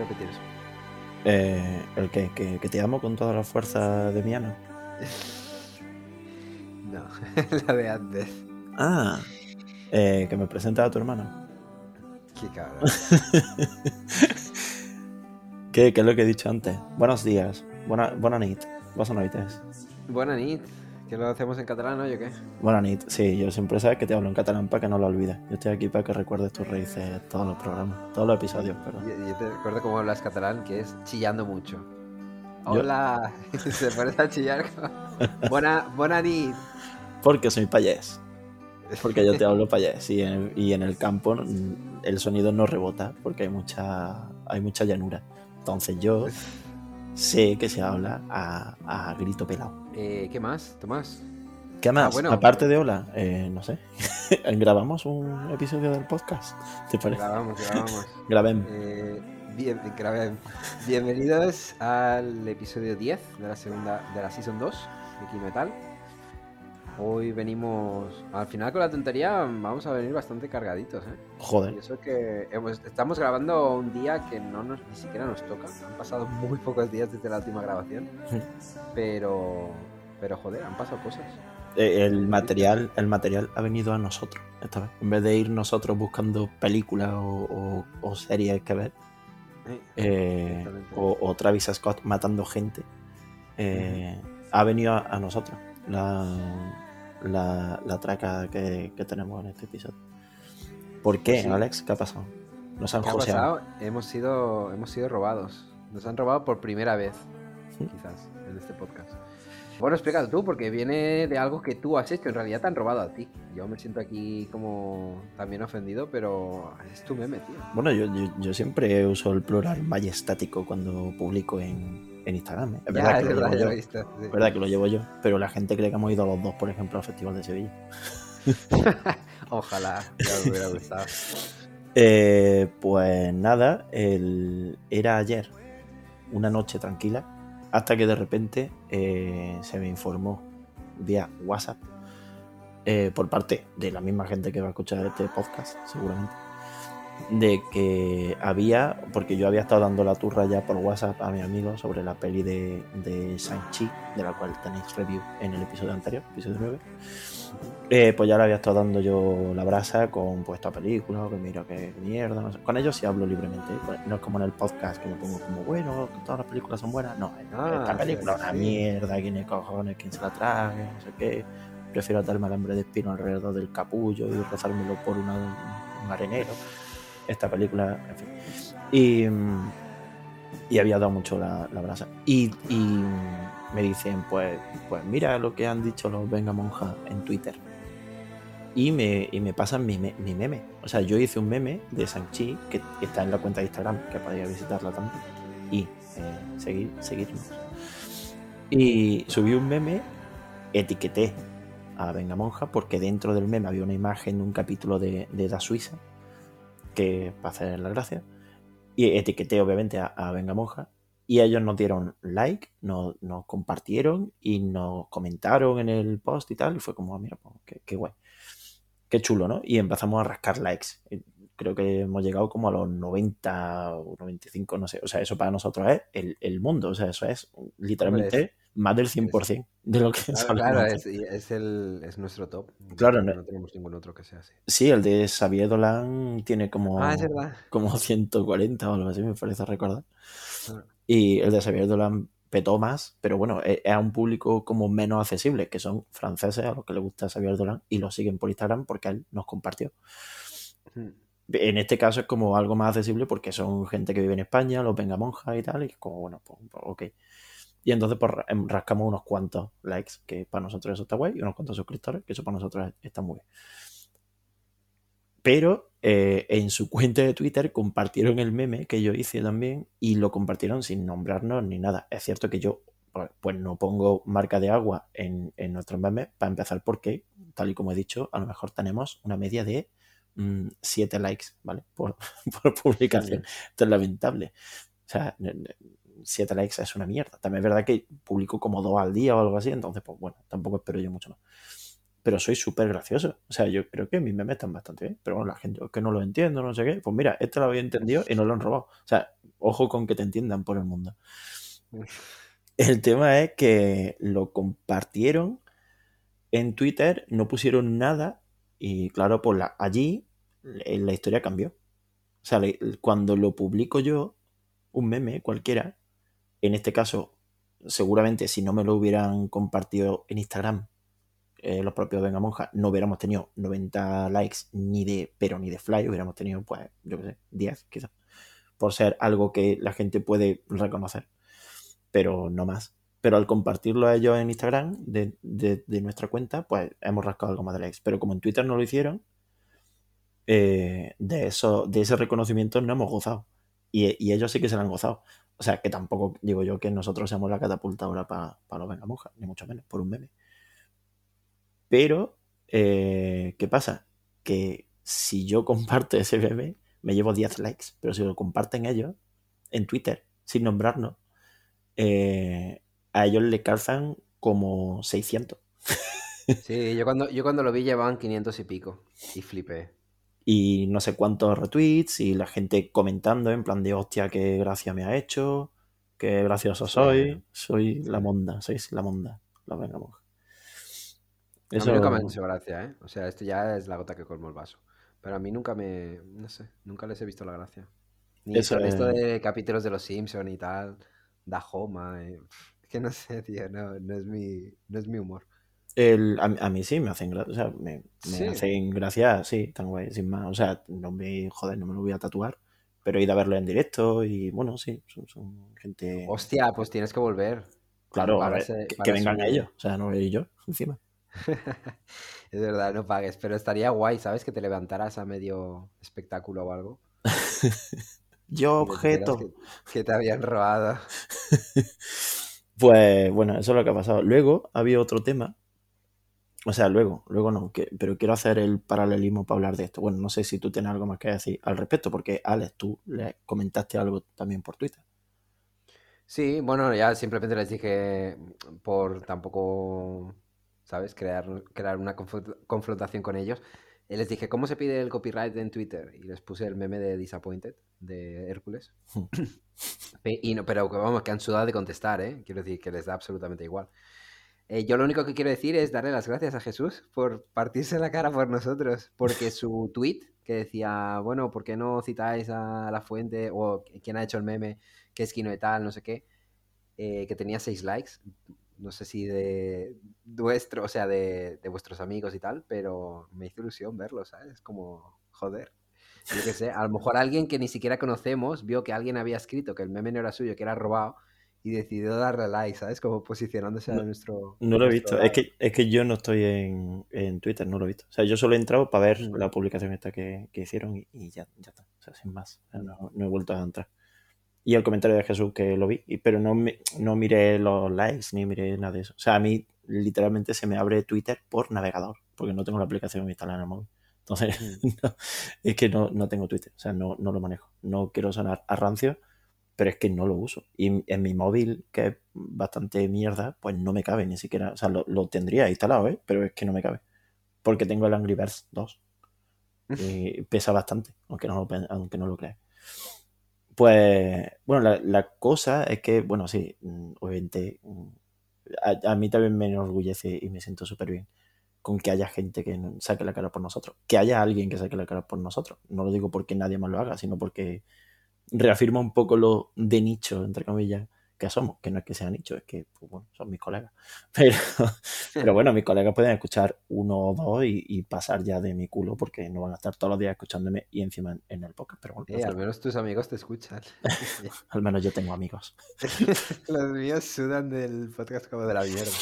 ¿Puedes repetir eso? Eh, ¿El qué? ¿Que, que te amo con toda la fuerza de mi alma? No, la de antes. Ah, eh, que me presenta a tu hermano. Qué cabrón. ¿Qué, ¿Qué es lo que he dicho antes? Buenos días, buena, buena nit, buenas noites. Buena nit. ¿Que lo hacemos en catalán hoy o qué? Buena nit, sí, yo siempre sabes que te hablo en catalán para que no lo olvides. Yo estoy aquí para que recuerdes tus raíces todos los programas, todos los episodios, pero... Yo, yo te recuerdo cómo hablas catalán, que es chillando mucho. Hola. Se pone a chillar. Buena, buena nit. Porque soy payés. Porque yo te hablo payés y en, y en el campo el sonido no rebota porque hay mucha, hay mucha llanura. Entonces yo sé que se habla a, a grito pelado. Eh, ¿Qué más, Tomás? ¿Qué más? Ah, bueno. Aparte de hola, eh, no sé. ¿Grabamos un episodio del podcast? ¿Te parece? Grabamos, grabamos. Grabemos. Eh, bien, Bienvenidos al episodio 10 de la segunda de la Season 2 de Kimetal. Hoy venimos al final con la tontería, vamos a venir bastante cargaditos, ¿eh? Y Joder. eso que hemos- estamos grabando un día que no nos, ni siquiera nos toca. Han pasado muy pocos días desde la última grabación. Pero, pero joder, han pasado cosas. Eh, El material, el material ha venido a nosotros esta vez. En vez de ir nosotros buscando películas o, o- o series que ver, Eh, eh, o, o Travis Scott matando gente, eh, ha venido a, a nosotros la, la, la traca que, que tenemos en este episodio. ¿Por qué, Pues sí. Alex? ¿Qué ha pasado? Nos han ¿Qué ha pasado? Hemos sido, hemos sido robados. Nos han robado por primera vez, Sí. quizás, en este podcast. Bueno, explícalo tú, porque viene de algo que tú has hecho. En realidad te han robado a ti. Yo me siento aquí como también ofendido, pero es tu meme, tío. Bueno, yo, yo, yo siempre uso el plural majestático cuando publico en, en Instagram. ¿eh? Es verdad, Ya, que es lo verdad, llevo yo. lo he visto. sí. Es verdad que lo llevo yo, pero la gente cree que hemos ido los dos, por ejemplo, al Festival de Sevilla. Ojalá, ya me hubiera gustado. Eh, pues nada, el- era ayer, una noche tranquila, hasta que de repente eh, se me informó vía WhatsApp, eh, por parte de la misma gente que va a escuchar este podcast, seguramente, de que había, porque yo había estado dando la turra ya por WhatsApp a mi amigo sobre la peli de, de Shang-Chi, de la cual tenéis review en el episodio anterior, episodio 9. Eh, pues ya le había estado dando yo la brasa con pues, esta película, que mira qué mierda, no sé. Con ellos sí hablo libremente, ¿eh? no es como en el podcast que me pongo como, bueno, que todas las películas son buenas. No, Ah, esta película es una mierda, quién es cojones, quién se la trague, no sé qué. Prefiero atarme alambre de espino alrededor del capullo y rozármelo por una- un arenero. Esta película, en fin. Y, y había dado mucho la, la brasa. Y, me dicen, pues, pues mira lo que han dicho los Venga Monja en Twitter. Y me, y me pasan mi, mi meme. O sea, yo hice un meme de Sanchi que está en la cuenta de Instagram, que podéis visitarla también. Y eh, seguir, seguirnos. Y subí un meme, etiqueté a Venga Monja, porque dentro del meme había una imagen de un capítulo de, de Da Suiza, que para hacer la gracia. Y etiqueté obviamente a, a Venga Monja. Y ellos nos dieron like, nos, nos compartieron y nos comentaron en el post y tal. Y fue como, ah, mira, pues, qué, qué guay. Qué chulo, ¿no? Y empezamos a rascar likes. Creo que hemos llegado como a los 90 o 95, no sé. O sea, eso para nosotros es el, el mundo. O sea, eso es literalmente más del 100% de lo que Claro, claro, es, es el, es nuestro top. Claro, no, no- tenemos ningún otro que sea así. Sí, el de Xavier Dolan tiene como, Ah, como 140 o algo así, me parece recordar. Ah. Y el de Xavier Dolan petó más, pero bueno, es es a un público como menos accesible, que son franceses a los que les gusta Xavier Dolan y lo siguen por Instagram porque él nos compartió. Mm. En este caso es como algo más accesible porque son gente que vive en España, los venga monjas y tal, y es como, bueno, pues, pues, ok. Y entonces pues em, rascamos unos cuantos likes, que para nosotros eso está guay, y unos cuantos suscriptores, que eso para nosotros está muy bien. Pero eh, en su cuenta de Twitter compartieron el meme que yo hice también y lo compartieron sin nombrarnos ni nada. Es cierto que yo pues, pues no pongo marca de agua en, en nuestros memes para empezar porque, tal y como he dicho, a lo mejor tenemos una media de 7 likes, ¿vale? Por, por publicación. Esto es lamentable. O sea, 7 likes es una mierda. También es verdad que publico como dos al día o algo así, entonces, pues bueno, tampoco espero yo mucho más. pero soy súper gracioso. O sea, yo creo que mis memes están bastante bien. Pero bueno, la gente que no lo entiendo, no sé qué. Pues mira, este lo había entendido y no lo han robado. O sea, ojo con que te entiendan por el mundo. El tema es que lo compartieron en Twitter, no pusieron nada y claro, pues la, allí la historia cambió. O sea, cuando lo publico yo, un meme cualquiera, en este caso, seguramente si no me lo hubieran compartido en Instagram, eh, los propios Venga Monja, no hubiéramos tenido 90 likes ni de, pero ni de fly, hubiéramos tenido, pues, yo qué sé, 10 quizás, por ser algo que la gente puede reconocer, pero no más. Pero al compartirlo a ellos en Instagram de, nuestra cuenta, pues hemos rascado algo más de likes. Pero como en Twitter no lo hicieron, eh, de, eso, de ese reconocimiento no hemos gozado. Y, ellos sí que se lo han gozado. O sea, que tampoco digo yo que nosotros seamos la catapulta ahora para los Venga Monja, ni mucho menos, por un meme. Pero, eh, ¿qué pasa? Que si yo comparto ese meme, me llevo 10 likes, pero si lo comparten ellos en Twitter, sin nombrarnos, eh, a ellos le calzan como 600. Sí, yo cuando, yo cuando lo vi llevaban 500 y pico y flipé. Y no sé cuántos retweets y la gente comentando en plan de hostia, qué gracia me ha hecho, qué gracioso soy, soy la monda, sois la monda, la vengamos. A mí nunca me ha hecho gracia, ¿eh? O sea, esto ya es la gota que colmó el vaso. Pero a mí nunca me. No sé, nunca les he visto la gracia. Ni Eso esto de capítulos de los Simpson y tal, da Homa. Eh, es que no sé, tío, no, es, mi, no es mi humor. El, a, mí sí me hacen gracia, o sea, me, hacen gracia, sí, tan guay, sin más. O sea, no me, joder, no me lo voy a tatuar, pero he ido a verlo en directo y bueno, sí, son, gente. Hostia, pues tienes que volver. Claro, a ver, que, vengan ellos, o sea, no voy yo, encima. es verdad, no pagues, pero estaría guay, ¿sabes? Que te levantaras a medio espectáculo o algo. Yo objeto. Que, te habían robado. pues bueno, eso es lo que ha pasado. Luego había otro tema. O sea, luego, luego no, pero quiero hacer el paralelismo para hablar de esto. Bueno, no sé si tú tienes algo más que decir al respecto, porque Alex, tú le comentaste algo también por Twitter. Sí, bueno, ya simplemente les dije por tampoco ¿sabes? Crear, crear una confrontación con ellos. Y les dije, ¿cómo se pide el copyright en Twitter? Y les puse el meme de Disappointed, de Hércules. Hmm. y no, pero vamos, que han sudado de contestar, ¿eh? Quiero decir que les da absolutamente igual. Eh, yo lo único que quiero decir es darle las gracias a Jesús por partirse la cara por nosotros, porque su tweet que decía, bueno, ¿por qué no citáis a la fuente o quién ha hecho el meme, que es Kino tal, no sé qué, eh, que tenía seis likes? no sé si de vuestro, o sea, de, vuestros amigos y tal, pero me hizo ilusión verlo, ¿sabes? Como, joder. Yo qué sé, a lo mejor alguien que ni siquiera conocemos vio que alguien había escrito que el meme no era suyo, que era robado, y decidió darle like, ¿sabes? Como posicionándose a nuestro... No lo he visto, es que, es que yo no estoy en, Twitter, no lo he visto. O sea, yo solo he entrado para ver la publicación esta que, hicieron y, ya, ya está, o sea, sin más. no, no he vuelto a entrar y el comentario de Jesús que lo vi, pero no, no miré los likes ni miré nada de eso. O sea, a mí literalmente se me abre Twitter por navegador, porque no tengo la aplicación instalada en el móvil. Entonces, mm. es que no, no, tengo Twitter, o sea, no, no lo manejo. No quiero sonar a rancio, pero es que no lo uso. Y en mi móvil, que es bastante mierda, pues no me cabe ni siquiera. O sea, lo, lo tendría instalado, ¿eh? pero es que no me cabe. Porque tengo el Angry Birds 2. Y pesa bastante, aunque no lo, aunque no lo creas. Pues, bueno, la, cosa es que, bueno, sí, mm, obviamente, mm, a, mí también me enorgullece y me siento súper bien con que haya gente que saque la cara por nosotros, que haya alguien que saque la cara por nosotros. No lo digo porque nadie más lo haga, sino porque reafirma un poco lo de nicho, entre comillas, que somos, que no es que sean nicho, es que pues, bueno, son mis colegas. Pero, pero bueno, mis colegas pueden escuchar uno o dos y, pasar ya de mi culo porque no van a estar todos los días escuchándome y encima en, el podcast. Pero bueno, eh, al menos tus amigos te escuchan. al menos yo tengo amigos. Los míos sudan del podcast como de la mierda.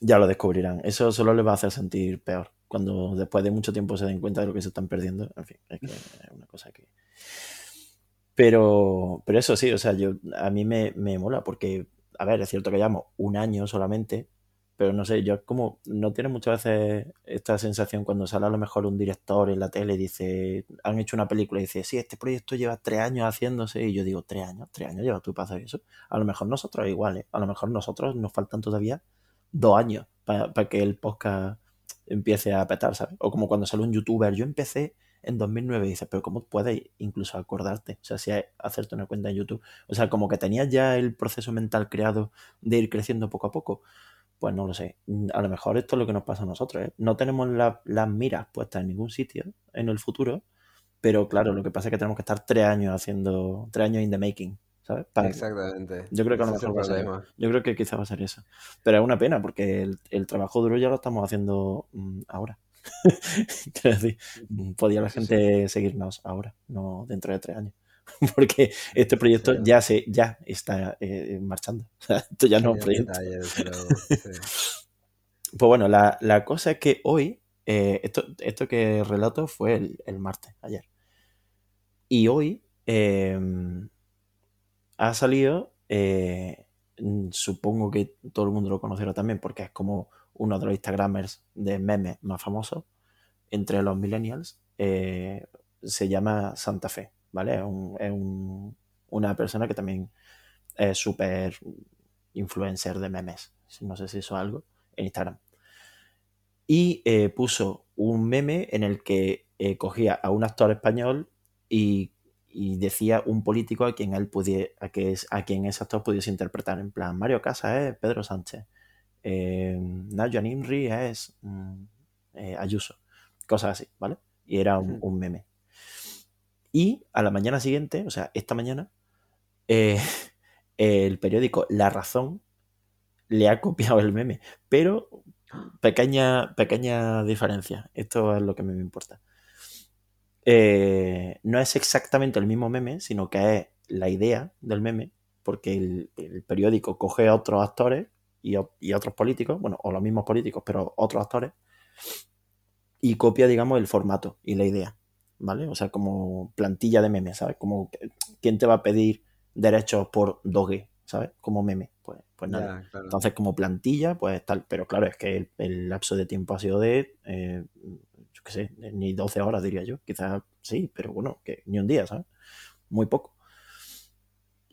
Ya lo descubrirán. Eso solo les va a hacer sentir peor. Cuando después de mucho tiempo se den cuenta de lo que se están perdiendo. En fin, es que es una cosa que pero, pero eso sí, o sea, yo, a mí me, me mola porque, a ver, es cierto que llevamos un año solamente, pero no sé, yo como no tiene muchas veces esta sensación cuando sale a lo mejor un director en la tele y dice, han hecho una película y dice, sí, este proyecto lleva tres años haciéndose y yo digo, tres años, tres años lleva tú para hacer eso. A lo mejor nosotros igual, ¿eh? a lo mejor nosotros nos faltan todavía dos años para, que el podcast empiece a petar, ¿sabes? O como cuando sale un youtuber, yo empecé en 2009 y dices, pero ¿cómo puedes incluso acordarte? O sea, si hay, hacerte una cuenta en YouTube. O sea, como que tenías ya el proceso mental creado de ir creciendo poco a poco. Pues no lo sé. A lo mejor esto es lo que nos pasa a nosotros. ¿eh? No tenemos las miras puestas en ningún sitio en el futuro, pero claro, lo que pasa es que tenemos que estar tres años haciendo, tres años in the making. ¿sabes? Exactamente. Yo creo que a lo mejor va a ser. problema. Yo creo que quizás va a ser eso. Pero es una pena porque el, el trabajo duro ya lo estamos haciendo mm, ahora. Decir, podía la sí. gente seguirnos ahora, no dentro de tres años. Porque este proyecto Sí. ya se ya está eh, marchando. Esto ya no es proyecto. Pues bueno, la, la cosa es que hoy, eh, esto, esto que relato fue el, el martes, ayer. Y hoy eh, ha salido, eh, supongo que todo el mundo lo conocerá también porque es como uno de los Instagramers de memes más famosos entre los millennials. eh, se llama Santa Fe, ¿vale? Es, un- una persona que también es súper influencer de memes. No sé si eso es algo en Instagram. Y eh, puso un meme en el que eh, cogía a un actor español y, decía un político a quien él pudiera, a, que a quien ese actor pudiese interpretar. En plan, Mario Casas Pedro Sánchez. Eh, Nayo Nimri es mm, eh, Ayuso. Cosas así, ¿vale? Y era un, meme. Y a la mañana siguiente, o sea, esta mañana, eh, el periódico La Razón le ha copiado el meme. Pero pequeña, pequeña diferencia. Esto es lo que a mí me importa. Eh, no es exactamente el mismo meme, sino que es la idea del meme, porque el, el periódico coge a otros actores y, otros políticos, bueno, o los mismos políticos, pero otros actores, y copia, digamos, el formato y la idea, ¿vale? O sea, como plantilla de memes, ¿sabes? Como, ¿quién te va a pedir derechos por doge, ¿sabes? Como meme, pues, pues nada. Ya, claro. Entonces, como plantilla, pues tal. Pero claro, es que el, el lapso de tiempo ha sido de, eh, yo qué sé, ni 12 horas, diría yo. Quizás sí, pero bueno, que ni un día, ¿sabes? Muy poco.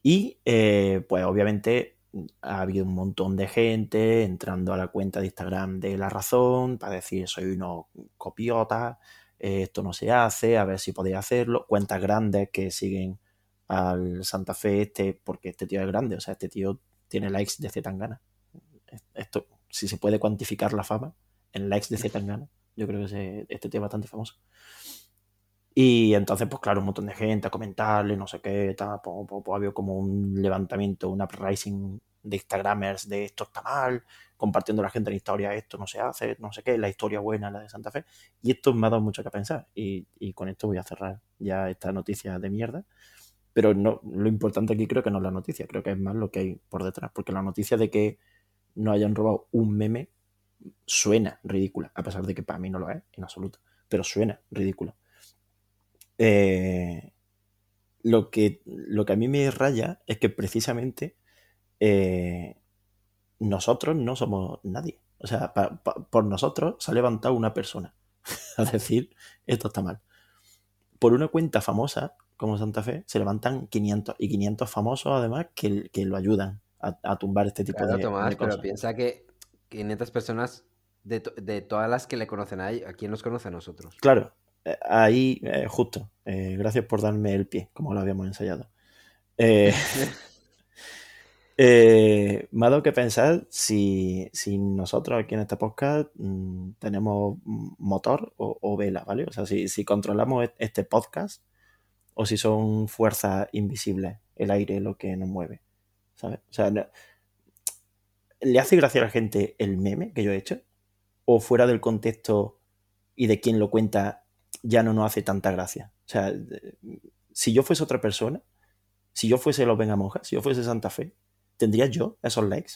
Y, eh, pues obviamente, ha habido un montón de gente entrando a la cuenta de Instagram de La Razón para decir, soy unos copiotas, eh, esto no se hace, a ver si podéis hacerlo. Cuentas grandes que siguen al Santa Fe este, porque este tío es grande, o sea, este tío tiene likes de Zetangana. Esto, si se puede cuantificar la fama en likes de Zetangana, yo creo que este tío es bastante famoso. Y entonces, pues claro, un montón de gente a comentarle, no sé qué, tal, pues, pues, pues, había como un levantamiento, un uprising de Instagramers de esto está mal, compartiendo la gente en historia, esto no se hace, no sé qué, la historia buena, la de Santa Fe. Y esto me ha dado mucho que pensar. Y, y con esto voy a cerrar ya esta noticia de mierda. Pero no, lo importante aquí creo que no es la noticia, creo que es más lo que hay por detrás. Porque la noticia de que no hayan robado un meme suena ridícula, a pesar de que para mí no lo es, en absoluto. Pero suena ridícula. Eh, lo, que, lo que a mí me raya es que precisamente eh, nosotros no somos nadie. O sea, pa- pa- por nosotros se ha levantado una persona a decir esto está mal. Por una cuenta famosa como Santa Fe se levantan 500 y 500 famosos además que, que lo ayudan a, a tumbar este tipo Claro, de, Tomás, de pero cosas. piensa que 500 personas, de, to- de todas las que le conocen a, ¿a quién nos conoce a nosotros? Claro, eh, ahí eh, justo. Eh, gracias por darme el pie, como lo habíamos ensayado. Eh, eh, me ha dado que pensar si, si nosotros aquí en este podcast mm, tenemos motor o, vela, ¿vale? O sea, si, si controlamos e- este podcast o si son fuerzas invisibles, el aire lo que nos mueve, ¿sabes? O sea, ¿le hace gracia a la gente el meme que yo he hecho? ¿O fuera del contexto y de quien lo cuenta ya no nos hace tanta gracia? O sea, si yo fuese otra persona, si yo fuese los Vengamonjas, si yo fuese Santa Fe, ¿tendría yo esos likes?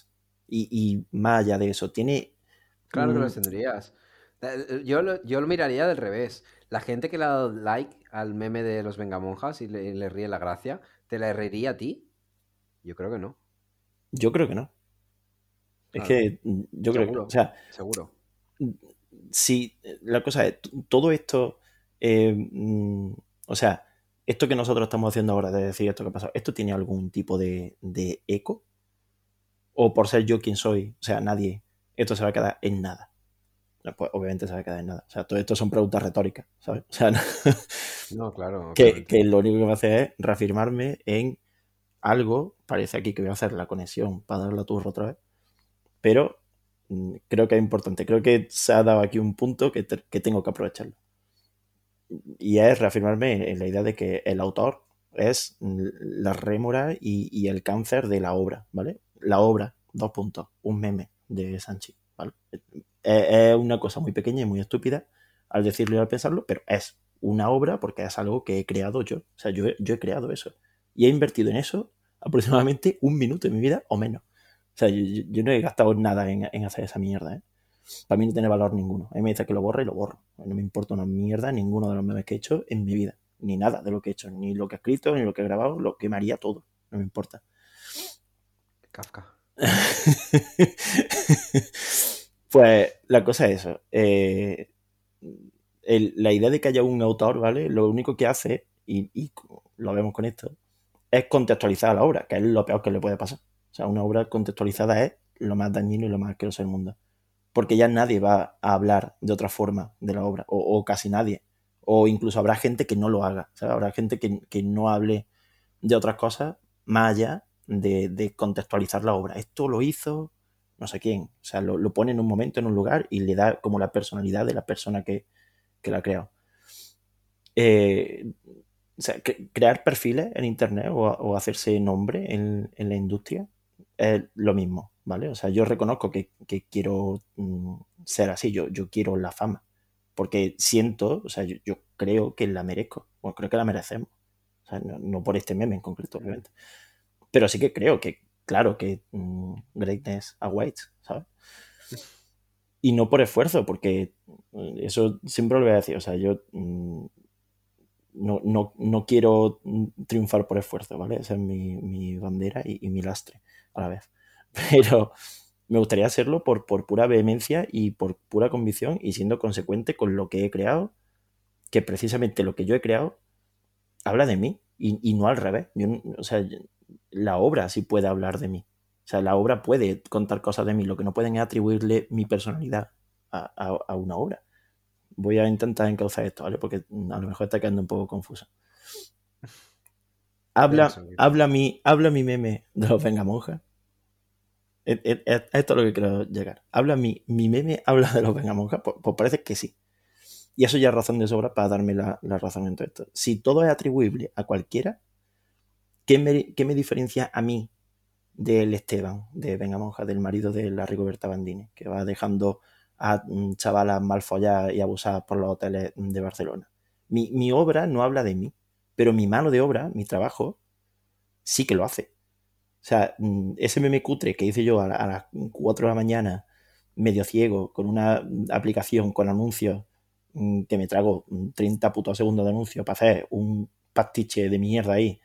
Y, y más allá de eso, tiene... Claro que los tendrías. Eh, Yo lo, yo lo miraría del revés. La gente que le ha dado like al meme de los Vengamonjas y le, y le ríe la gracia, ¿te la reiría a ti? Yo creo que no. Yo creo que no. Es que mm, yo creo que, Seguro. o sea, Seguro. si la cosa es, todo esto, eh, mm, o sea, esto que nosotros estamos haciendo ahora de decir esto que ha pasado, ¿esto tiene algún tipo de, de eco? ¿O por ser yo quien soy, o sea, nadie, esto se va a quedar en nada? pues obviamente se va a quedar en nada. O sea, todo esto son preguntas retóricas, ¿sabes? O sea, no, claro. Que, que, lo único que va a hacer es reafirmarme en algo, parece aquí que voy a hacer la conexión para dar la turra otra vez, pero mm, creo que es importante, creo que se ha dado aquí un punto que, que tengo que aprovecharlo. Y es reafirmarme en la idea de que el autor es la rémora y, y el cáncer de la obra, ¿vale? La obra, dos puntos, un meme de Sanchi, ¿vale? Es una cosa muy pequeña y muy estúpida al decirlo y al pensarlo, pero es una obra porque es algo que he creado yo. O sea, yo, yo he creado eso y he invertido en eso aproximadamente un minuto de mi vida o menos. O sea, yo, no he gastado nada en, hacer esa mierda, ¿eh? Para mí no tiene valor ninguno. A mí me dice que lo borre y lo borro. No me importa una mierda ninguno de los memes que he hecho en mi vida. Ni nada de lo que he hecho. Ni lo que he escrito, ni lo que he grabado. Lo que me haría todo. No me importa. Kafka. pues la cosa es eso. Eh, la idea de que haya un autor, ¿vale? Lo único que hace, y lo vemos con esto, es contextualizar la obra, que es lo peor que le puede pasar. O sea, una obra contextualizada es lo más dañino y lo más asqueroso del mundo. Porque ya nadie va a hablar de otra forma de la obra, o, casi nadie. O incluso habrá gente que no lo haga. Habrá gente que, no hable de otras cosas más allá de, contextualizar la obra. Esto lo hizo no sé quién. O sea, lo, pone en un momento, en un lugar y le da como la personalidad de la persona que, que la ha creado. Eh, o sea, crear perfiles en Internet o, hacerse nombre en, la industria es lo mismo, ¿vale? O sea, yo reconozco que, quiero mm, ser así, yo, yo quiero la fama, porque siento, o sea, yo, creo que la merezco, o creo que la merecemos. O sea, no, por este meme en concreto, obviamente. Pero sí que creo que, claro, que mm, greatness awaits, ¿sabes? Y no por esfuerzo, porque mm, eso siempre lo voy a decir, o sea, yo no, no, quiero triunfar por esfuerzo, ¿vale? Esa es mi, bandera y, mi lastre a la vez. Pero me gustaría hacerlo por, por pura vehemencia y por pura convicción y siendo consecuente con lo que he creado, que precisamente lo que yo he creado habla de mí y, no al revés. o sea, la obra sí puede hablar de mí. O sea, la obra puede contar cosas de mí. Lo que no pueden es atribuirle mi personalidad a una obra voy a intentar encauzar esto, ¿vale? Porque a lo mejor está quedando un poco confuso. Habla, habla, mi, habla mi meme de los venga monjas. Esto es lo que quiero llegar. Habla mi, mi meme, habla de los venga monjas. Pues, pues, parece que sí. Y eso ya es razón de sobra para darme la, razón en todo esto. Si todo es atribuible a cualquiera, ¿qué me, diferencia a mí del Esteban, de Venga Monja, del marido de la Rigoberta Bandini, que va dejando a mm, chavalas mal folladas y abusadas por los hoteles de Barcelona. Mi, obra no habla de mí, pero mi mano de obra, mi trabajo, sí que lo hace. O sea, mm, ese meme cutre que hice yo a, las 4 de la mañana, medio ciego, con una aplicación con anuncios mm, que me trago 30 putos segundos de anuncio para hacer un pastiche de mierda ahí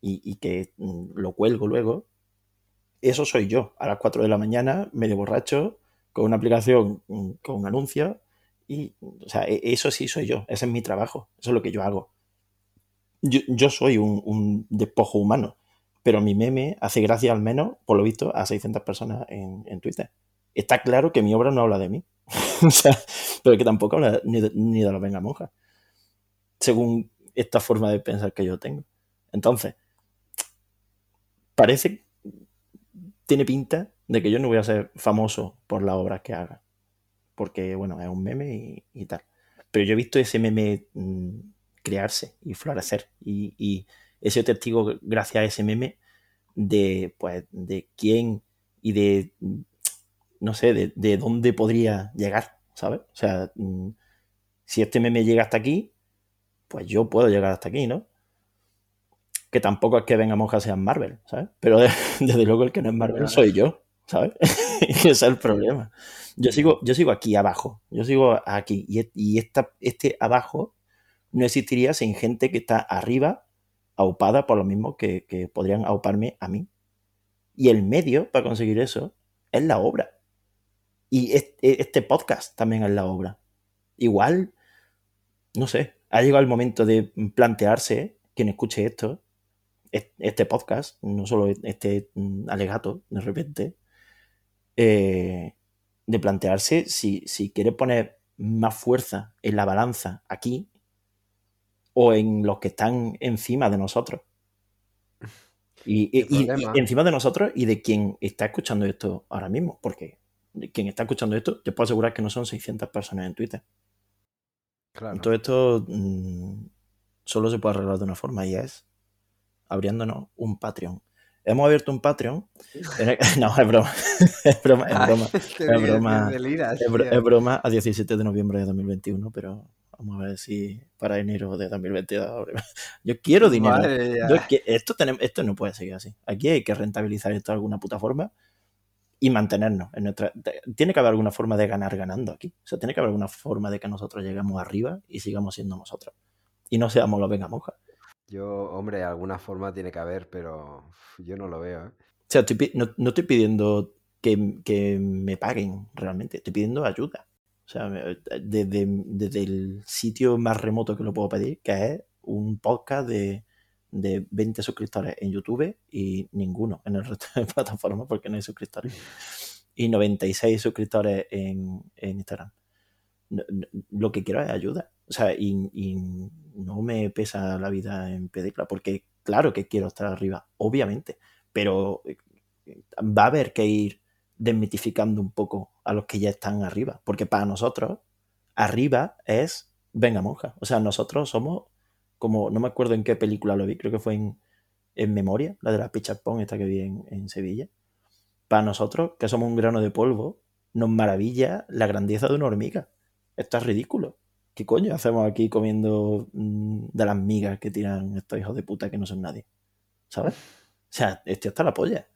y, que lo cuelgo luego, eso soy yo, a las 4 de la mañana, medio borracho, con una aplicación mm, con un anuncio y, o sea, e, eso sí soy yo, ese es mi trabajo, eso es lo que yo hago. Yo, soy un, despojo humano, pero mi meme hace gracia al menos, por lo visto, a 600 personas en, Twitter. Está claro que mi obra no habla de mí, pero que tampoco habla ni de, ni de los venga monjas, según esta forma de pensar que yo tengo. Entonces, parece, tiene pinta de que yo no voy a ser famoso por las obras que haga. Porque, bueno, es un meme y, tal. Pero yo he visto ese meme mm, crearse y florecer. Y, y he sido testigo, gracias a ese meme, de, pues, de quién y de, no sé, de, dónde podría llegar, ¿sabes? O sea, mm, si este meme llega hasta aquí, pues yo puedo llegar hasta aquí, ¿no? Que tampoco es que venga monjas sean Marvel, ¿sabes? Pero desde luego el que no es Marvel soy yo. ¿sabes? Ese es el problema. Yo sigo, yo sigo aquí abajo, yo sigo aquí y, y esta, este abajo no existiría sin gente que está arriba aupada por lo mismo que, que podrían auparme a mí. Y el medio para conseguir eso es la obra. Y este podcast también es la obra. Igual, no sé, ha llegado el momento de plantearse, quien escuche esto, este podcast, no solo este alegato de repente, eh, de plantearse si, si quiere poner más fuerza en la balanza aquí o en los que están encima de nosotros. Y, encima de nosotros y de quien está escuchando esto ahora mismo, porque quien está escuchando esto, te puedo asegurar que no son 600 personas en Twitter. Claro. Todo esto mm, solo se puede arreglar de una forma y es abriéndonos un Patreon. Hemos abierto un Patreon. el- No, es broma. Es broma, es broma. Te es ríes broma, de liras, Es, es broma a 17 de noviembre de 2021, pero vamos a ver si para enero de 2022. abre. Yo quiero dinero. Yo que- esto, tenemos, esto no puede seguir así. Aquí hay que rentabilizar esto de alguna puta forma y mantenernos en nuestra. Tiene que haber alguna forma de ganar ganando aquí. O sea, tiene que haber alguna forma de que nosotros lleguemos arriba y sigamos siendo nosotros. Y no seamos los venga moja. Yo, hombre, alguna forma tiene que haber, pero yo no lo veo, ¿eh? O sea, no, estoy pidiendo que, me paguen realmente, estoy pidiendo ayuda. O sea, me- desde, el sitio más remoto que lo puedo pedir, que es un podcast de, de 20 suscriptores en YouTube y ninguno en el resto de plataformas porque no hay suscriptores. Y 96 suscriptores en, Instagram. Lo que quiero es ayuda. O sea, y, no me pesa la vida en pedirla, porque claro que quiero estar arriba, obviamente, pero eh, va a haber que ir desmitificando un poco a los que ya están arriba, porque para nosotros, arriba es venga monja. O sea, nosotros somos como, no me acuerdo en qué película lo vi, creo que fue en, en Memoria, la de la Pichapón, esta que vi en, en Sevilla. Para nosotros, que somos un grano de polvo, nos maravilla la grandeza de una hormiga. Esto es ridículo. ¿Qué coño hacemos aquí comiendo mm, de las migas que tiran estos hijos de puta que no son nadie? ¿Sabes? O sea, esto está la polla.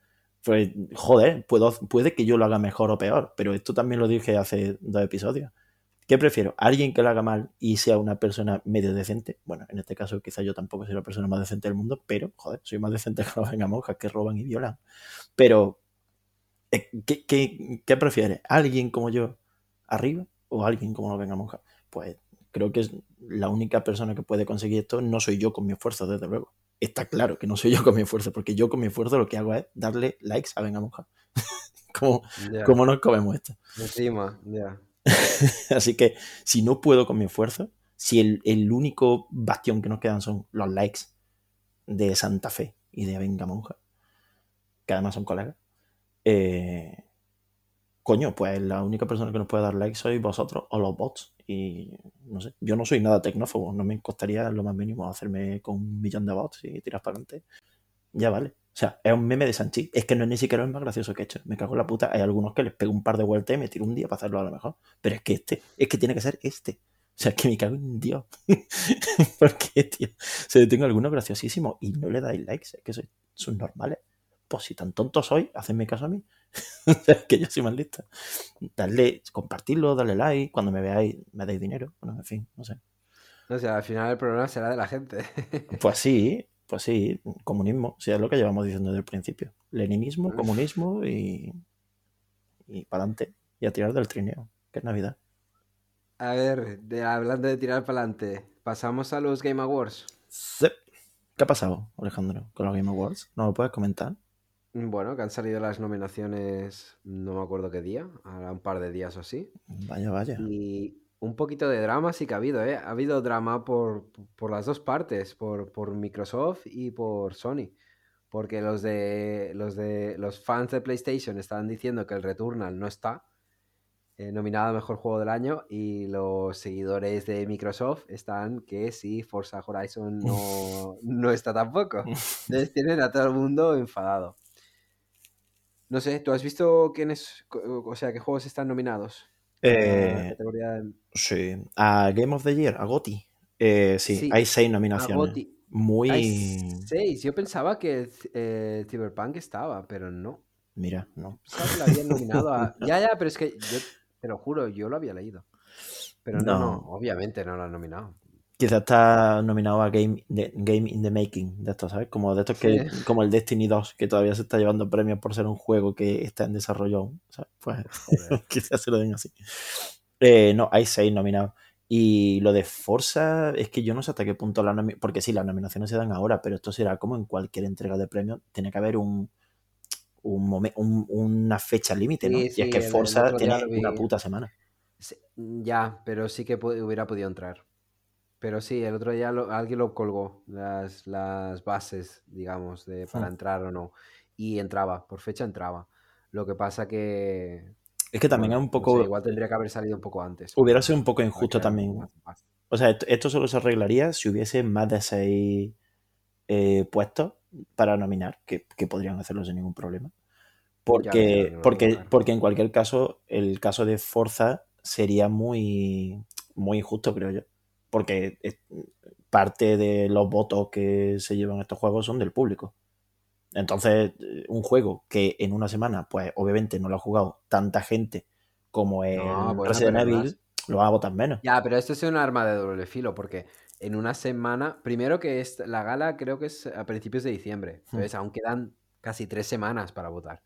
Pues, joder, puede que yo lo haga mejor o peor, pero esto también lo dije hace dos episodios. ¿Qué prefiero? ¿Alguien que lo haga mal y sea una persona medio decente? Bueno, en este caso quizá yo tampoco soy la persona más decente del mundo, pero, joder, soy más decente que los venga monjas que roban y violan. Pero, eh, ¿qué, qué, prefieres? ¿Alguien como yo arriba o alguien como los venga monjas? Pues creo que es la única persona que puede conseguir esto no soy yo con mi esfuerzo, desde luego. Está claro que no soy yo con mi esfuerzo, porque yo con mi esfuerzo lo que hago es darle likes a Venga Monja. ¿Cómo, Ya, ¿Cómo nos comemos esto? Encima, ya. Así que si no puedo con mi esfuerzo, si el, el único bastión que nos quedan son los likes de Santa Fe y de Venga Monja, que además son colegas, eh, coño, pues la única persona que nos puede dar likes sois vosotros o los bots. Y no sé, yo no soy nada tecnófobo, no me costaría lo más mínimo hacerme con un millón de bots y tirar para adelante. Ya vale. O sea, es un meme de Sanchi. Es que no es ni siquiera el más gracioso que he hecho. Me cago en la puta. Hay algunos que les pego un par de vueltas y me tiro un día para hacerlo a lo mejor. Pero es que este, es que tiene que ser este. O sea, es que me cago en Dios. ¿Por qué, tío? O sea, tengo algunos graciosísimos y no le dais likes. Es que sois, son normales. Pues si tan tonto soy, hacedme caso a mí. que yo soy más lista. Darle, compartirlo, darle like. Cuando me veáis, me dais dinero. Bueno, en fin, no sé. O sea, al final el problema será de la gente. Pues sí, pues sí, comunismo, sí, es lo que llevamos diciendo desde el principio. Leninismo, comunismo y, y para adelante. Y a tirar del trineo, que es Navidad. A ver, de- hablando de tirar para adelante, pasamos a los Game Awards. Sí. ¿Qué ha pasado, Alejandro, con los Game Awards? ¿No lo puedes comentar? Bueno, que han salido las nominaciones, no me acuerdo qué día, ahora un par de días o así. Vaya, vaya. Y un poquito de drama sí que ha habido, ¿eh? Ha habido drama por, por las dos partes, por, por Microsoft y por Sony. Porque los de, los de los fans de PlayStation estaban diciendo que el Returnal no está eh, nominado a Mejor Juego del Año y los seguidores de Microsoft están que sí, Forza Horizon no, no está tampoco. Entonces tienen a todo el mundo enfadado. No sé, ¿tú has visto quiénes, o sea, qué juegos están nominados? La Eh, categoría de- sí. A Game of the Year, a GOTY. Eh, sí, Sí, hay seis a nominaciones. GOTY. Muy. Hay seis. Yo pensaba que eh, Cyberpunk estaba, pero no. Mira, no. Pensaba que lo habían nominado a... Ya, ya, pero es que yo te lo juro, yo lo había leído. Pero no, no, No. obviamente no lo han nominado. Quizá está nominado a Game, de- Game in the Making, de estos, ¿sabes? Como de estos que, Sí. como el Destiny 2, que todavía se está llevando premios por ser un juego que está en desarrollo aún, ¿sabes? Pues quizás se lo den así. Eh, no, hay seis nominados. Y lo de Forza, es que yo no sé hasta qué punto la nomi- porque sí, las nominaciones se dan ahora, pero esto será como en cualquier entrega de premios, tiene que haber un, un momen- un- una fecha límite, ¿no? Sí, y es que Forza tiene una puta semana. Sí, Ya, pero sí que hubiera podido entrar. Pero sí, el otro día lo- alguien lo colgó, las, las bases, digamos, de para entrar o no. Y entraba, por fecha entraba. Lo que pasa que, Es que también bueno, es un poco. igual tendría que haber salido un poco antes. Hubiera sido un poco injusto también. O sea, esto, esto solo se arreglaría si hubiese más de seis eh, puestos para nominar, que, que podrían hacerlo sin ningún problema. Porque, no porque, porque en cualquier caso, el caso de Forza sería muy, muy injusto, creo yo. Porque parte de los votos que se llevan estos juegos son del público. Entonces, eh, un juego que en una semana, pues obviamente no lo ha jugado tanta gente como el No, bueno, Resident Evil, lo van a votar menos. Ya, pero esto es un arma de doble filo, porque en una semana, primero que es, la gala creo que es a principios de diciembre, Hmm. entonces aún quedan casi tres semanas para votar.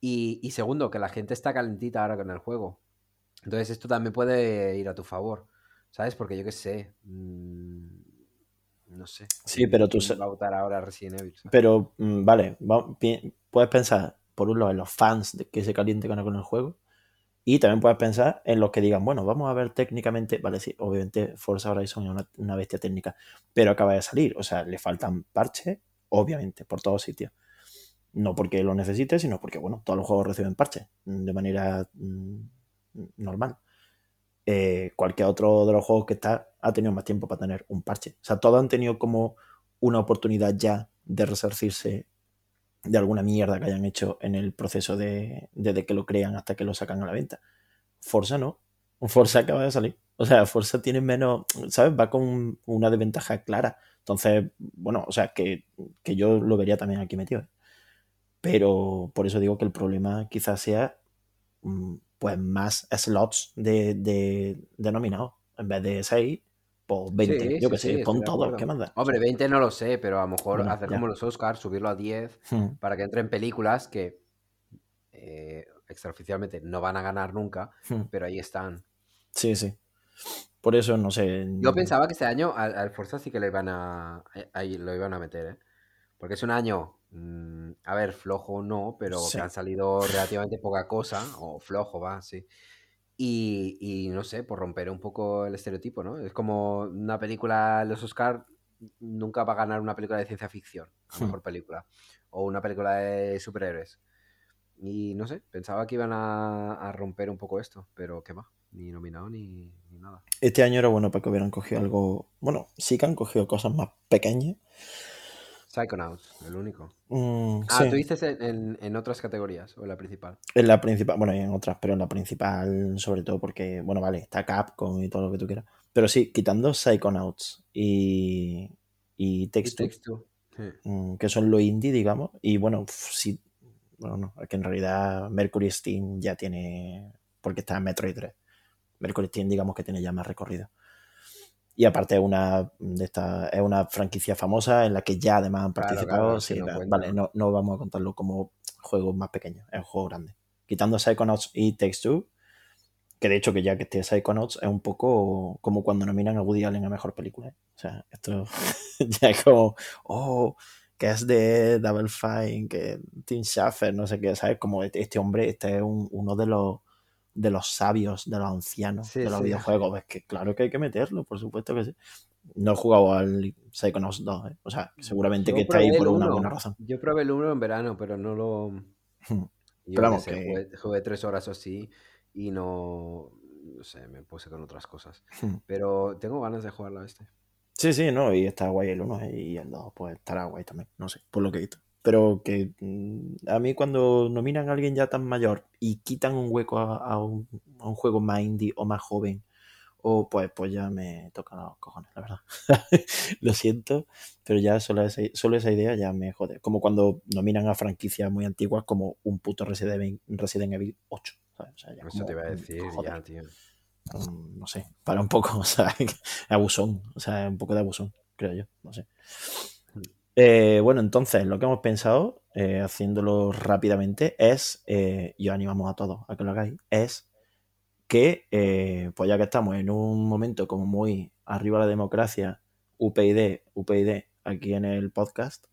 Y, y segundo, que la gente está calentita ahora con el juego. Entonces esto también puede ir a tu favor, ¿sabes? Porque yo qué sé, mm, no sé. Sí, pero tú ¿quién sa- va a votar ahora Resident Evil? ¿sabes? Pero, mm, vale, va- pi- puedes pensar, por un lado, en los fans de que se calienten con el juego. Y también puedes pensar en los que digan, bueno, vamos a ver técnicamente. Vale, sí, obviamente Forza Horizon es una, una bestia técnica, pero acaba de salir. O sea, le faltan parches, obviamente, por todos sitios. No porque lo necesite, sino porque, bueno, todos los juegos reciben parches mm, de manera mm, normal. Eh, cualquier otro de los juegos que está ha tenido más tiempo para tener un parche. O sea, todos han tenido como una oportunidad ya de resarcirse de alguna mierda que hayan hecho en el proceso de, desde que lo crean hasta que lo sacan a la venta. Forza no. Forza acaba de salir. O sea, Forza tiene menos, ¿sabes? Va con una desventaja clara. Entonces, bueno, o sea, que, que yo lo vería también aquí metido. ¿eh? Pero por eso digo que el problema quizás sea mm, pues más slots de, de, de nominados. En vez de 6, pues 20. Sí, yo sí, que sí, sé, estoy pon de todo. acuerdo. ¿Qué más da? Hombre, 20 no lo sé, pero a lo mejor Bueno, hacer ya. como los Oscars, subirlo a 10 Hmm. para que entren películas que eh, extraoficialmente no van a ganar nunca, Hmm. pero ahí están. Sí, sí. Por eso no sé. Yo pensaba que este año al, al Forza sí que le iban a, ahí lo iban a meter, ¿eh? Porque es un año, mm, a ver, flojo no, pero Sí. que han salido relativamente poca cosa, o flojo, va, sí. Y, y no sé, por romper un poco el estereotipo, ¿no? Es como una película, los Oscar nunca va a ganar una película de ciencia ficción, a Hmm. mejor película, o una película de superhéroes. Y no sé, pensaba que iban a, a romper un poco esto, pero qué va, ni nominado ni, ni nada. Este año era bueno para que hubieran cogido algo. Bueno, sí que han cogido cosas más pequeñas. Psychonauts, el único. Mm, Ah, sí, tú dices en, en- en otras categorías o en la principal. en la principal, bueno, en otras, pero en la principal, sobre todo porque, bueno, vale, está Capcom y todo lo que tú quieras. Pero sí, quitando Psychonauts y, y. Sí. mm, que son lo indie, digamos, y bueno, sí, bueno, no, es que en realidad Mercury Steam ya tiene, porque está en Metroid 3. Mercury Steam, digamos que tiene ya más recorrido. Y aparte es una de esta, es una franquicia famosa en la que ya además han participado. claro, sí, no vale, ¿no? no, vamos a contarlo como juegos más pequeños, es un juego grande. Quitando Psychonauts y Takes Two, que de hecho que ya que esté Psychonauts es un poco como cuando nominan a Woody Allen a Mejor Película. ¿eh? O sea, esto ya es como, oh, que es de Double Fine, que Tim Schafer, no sé qué, ¿sabes? Como este este hombre, este es un- uno de los de los sabios, de los ancianos Sí, de los sí. videojuegos. Es que claro que hay que meterlo, por supuesto que sí. No he jugado al Psychonauts 2, ¿eh? o sea, seguramente Yo que está ahí por una buena razón. Yo probé el 1 en verano, pero no lo. Hmm. Yo Pero qué vamos, sé, que- jugué, jugué tres horas o así y no. No sé, me puse con otras cosas. Hmm. Pero tengo ganas de jugarlo a este. Sí, sí, no, y está guay el 1 y el 2, pues estará guay también, no sé, por lo que he visto. Pero que mm, a mí cuando nominan a alguien ya tan mayor y quitan un hueco a, a un, a un juego más indie o más joven, o pues, pues ya me toca los cojones, la verdad. lo siento, pero ya solo esa, solo esa idea ya me jode. Como cuando nominan a franquicias muy antiguas como un puto Resident Evil, Resident Evil 8. ¿sabes? O sea, ya Eso como, te iba a decir joder, ya, tío. mm, no sé, para un poco, o sea, abusón, o sea, un poco de abusón, creo yo, no sé. Eh, bueno, entonces lo que hemos pensado, eh, haciéndolo rápidamente, es, eh, y os animamos a todos a que lo hagáis, es que, eh, pues ya que estamos en un momento como muy arriba de la democracia, UPyD, UPyD, aquí en el podcast,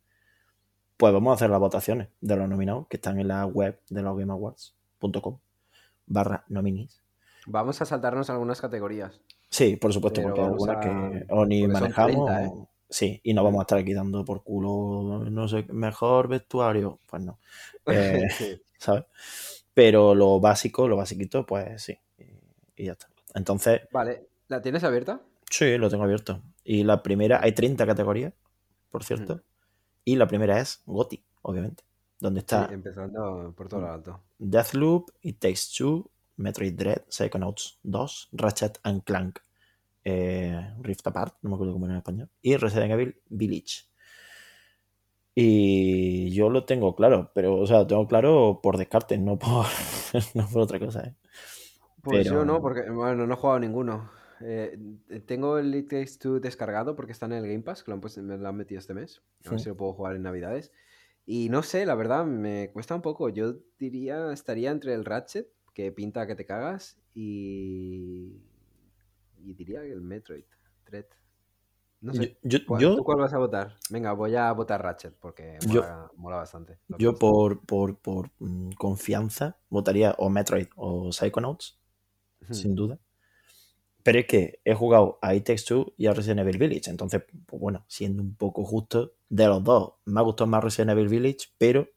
pues vamos a hacer las votaciones de los nominados que están en la web de los gameawards.com barra nominis. Vamos a saltarnos algunas categorías. Sí, por supuesto, Pero porque algunas a- que o ni manejamos. 30, o- Sí, y no vamos a estar aquí dando por culo, no sé, mejor vestuario. Pues no. Eh, Sí. ¿sabes? Pero lo básico, lo basiquito, pues sí. Y, ya está. Entonces, Vale, ¿la tienes abierta? sí, lo tengo abierto. Y la primera, hay 30 categorías, por cierto. Y la primera es GOTY, obviamente. Donde está Sí, empezando por todo lo alto. Deathloop, It Takes Two, Metroid Dread, Psychonauts 2, Ratchet and Clank, eh, Rift Apart, no me acuerdo cómo era en español, y Resident Evil Village. Y yo lo tengo claro, pero, o sea, lo tengo claro por descarte, no por, no por otra cosa, ¿eh? Pues Pero- yo no, porque bueno, no he jugado ninguno. Eh, tengo el It Takes Two descargado porque está en el Game Pass, que lo han, puesto- me lo han metido este mes. A ver si lo puedo jugar en Navidades. Y no sé, la verdad, me cuesta un poco. Yo diría, estaría entre el Ratchet, que pinta que te cagas, y. Y diría que el Metroid Dread. No sé. yo, ¿Cuál, yo- ¿Tú cuál vas a votar? Venga, voy a votar Ratchet porque Yo- mola, bastante. yo por, por, por mm, confianza votaría o Metroid o Psychonauts, Ujú. sin duda. Pero es que he jugado a It Takes Two y a Resident Evil Village. Entonces, pues bueno, siendo un poco justo, de los dos, me ha gustado más Resident Evil Village, pero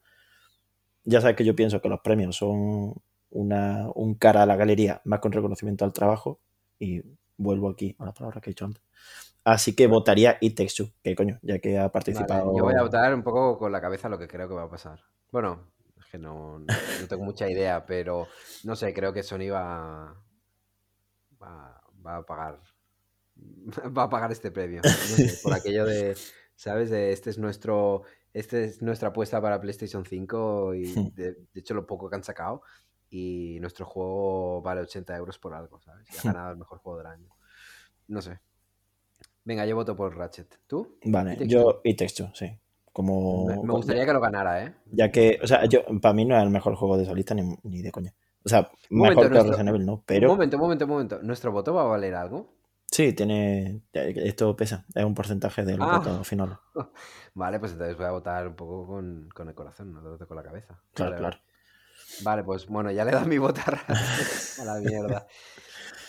ya sabes que yo pienso que los premios son una, un cara a la galería más con reconocimiento al trabajo. Y vuelvo aquí a la palabra que he dicho antes. Así que votaría It Takes Two, que coño, ya que ha Vale, participado. yo voy a votar un poco con la cabeza lo que creo que va a pasar. Bueno, es que no, no, tengo mucha idea, pero no sé, creo que Sony va, va, va a pagar va a pagar este premio. No sé, por aquello de, ¿sabes? De este es nuestro, este es nuestra apuesta para PlayStation 5 y Hmm. de, de hecho lo poco que han sacado y nuestro juego vale 80 euros por algo, ¿sabes? Y ha Hmm. ganado el mejor juego del año. No sé. Venga, yo voto por Ratchet. ¿Tú? Vale, yo Takes Two, sí. Como. Me, me gustaría que lo ganara, ¿eh? Ya que, o sea, yo, para mí no es el mejor juego de esa lista ni, ni de coña. O sea, Un mejor momento, que nuestro- Resident Evil, no, Un pero momento, un momento, un momento. ¿Nuestro voto va a valer algo? sí, tiene. Esto pesa, es un porcentaje de los Ah. votos finales. Vale, pues entonces voy a votar un poco con, con el corazón, no lo voto con la cabeza. Claro, Vale, claro. Vale, pues bueno, ya le he dado mi voto a la mierda.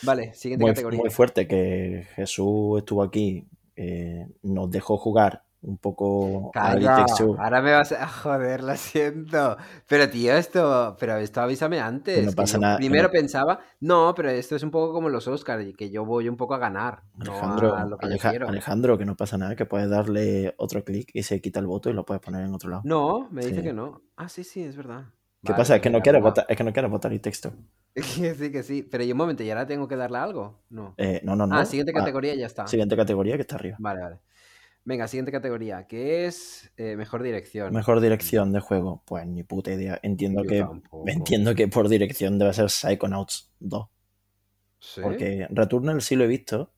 Vale, siguiente Muy, categoría. muy fuerte que Jesús estuvo aquí, eh, nos dejó jugar un poco Calla, ahora me vas a joder, lo siento. Pero tío, esto, pero esto avísame antes. No pasa nada, Primero no- pensaba, no, pero esto es un poco como los Oscars, que yo voy un poco a ganar, no Alejandro, a lo que yo Aleja- quiero. Alejandro, que no pasa nada, que puedes darle otro clic y se quita el voto y lo puedes poner en otro lado. No, me dice Sí. que no. Ah, sí, sí, es verdad. ¿Qué pasa? Es pues que no quieres toma. votar, es que no quieres votar Takes Two. Que sí, que sí. Pero y un momento, ¿y ahora tengo que darle algo? No. Eh, no, no, no. Ah, siguiente Ah, categoría y ya está. siguiente categoría que está arriba. Vale, vale. Venga, siguiente categoría, que es eh, mejor dirección. Mejor dirección de juego, pues ni puta idea. Entiendo Yo que tampoco. entiendo que por dirección debe ser Psychonauts 2, ¿Sí? porque Returnal sí lo he visto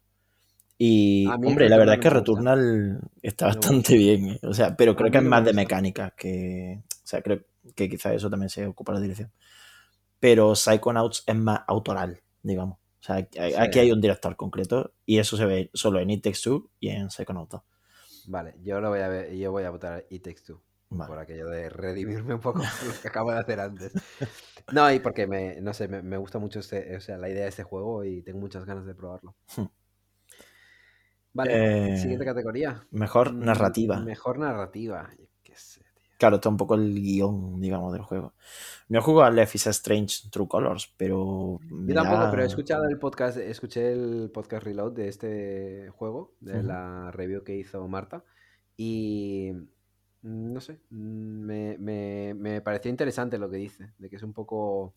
y hombre, la verdad es que Returnal está bastante bien, ¿eh? o sea, pero creo que es no más de mecánica que, sea, creo que quizá eso también se ocupa la dirección. Pero Psychonauts es más autoral, digamos. O sea, aquí, Sí. aquí hay un director concreto y eso se ve solo en It Takes Two y en Psychonauts 2. Vale, yo lo voy a ver, yo voy a votar It Takes Two. Vale. Por aquello de redimirme un poco lo que acabo de hacer antes. No, y porque me, no sé, me, me gusta mucho este, o sea, la idea de este juego y tengo muchas ganas de probarlo. Hmm. Vale, Eh, siguiente categoría. Mejor Mm, narrativa. Mejor narrativa. Yo qué sé, tío. Claro, está un poco el guion, digamos, del juego. No he jugado a Life is Strange True Colors, pero. Yo tampoco, da- pero he escuchado el podcast, escuché el podcast Reload de este juego, de la review que hizo Marta, y mm, no sé, mm, me, me- me pareció interesante lo que dice, de que es un poco...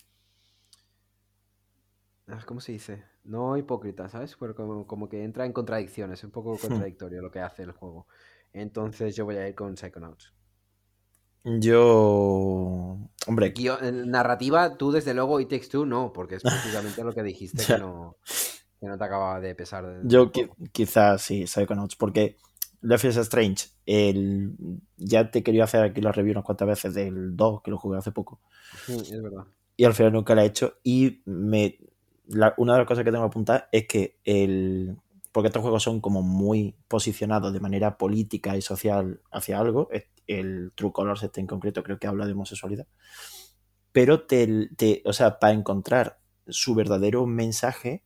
ah, ¿Cómo se dice? No hipócrita, ¿sabes? Pero como, como que entra en contradicciones, es un poco contradictorio lo que hace el juego. Entonces yo voy a ir con Psychonauts. Yo. Hombre, en narrativa, tú desde luego y Takes Two no, porque es precisamente lo que dijiste que no, que no te acababa de pesar. del yo qui- quizás sí, Psychonauts, porque Life is Strange, el... ya te quería hacer aquí la review unas cuantas veces del 2, que lo jugué hace poco, Sí, es verdad. y al final nunca la he hecho. Y me... la- una de las cosas que tengo que apuntar es que el. Porque estos juegos son como muy posicionados de manera política y social hacia algo, el True Colors este en concreto creo que habla de homosexualidad. Pero te, te o sea, para encontrar su verdadero mensaje,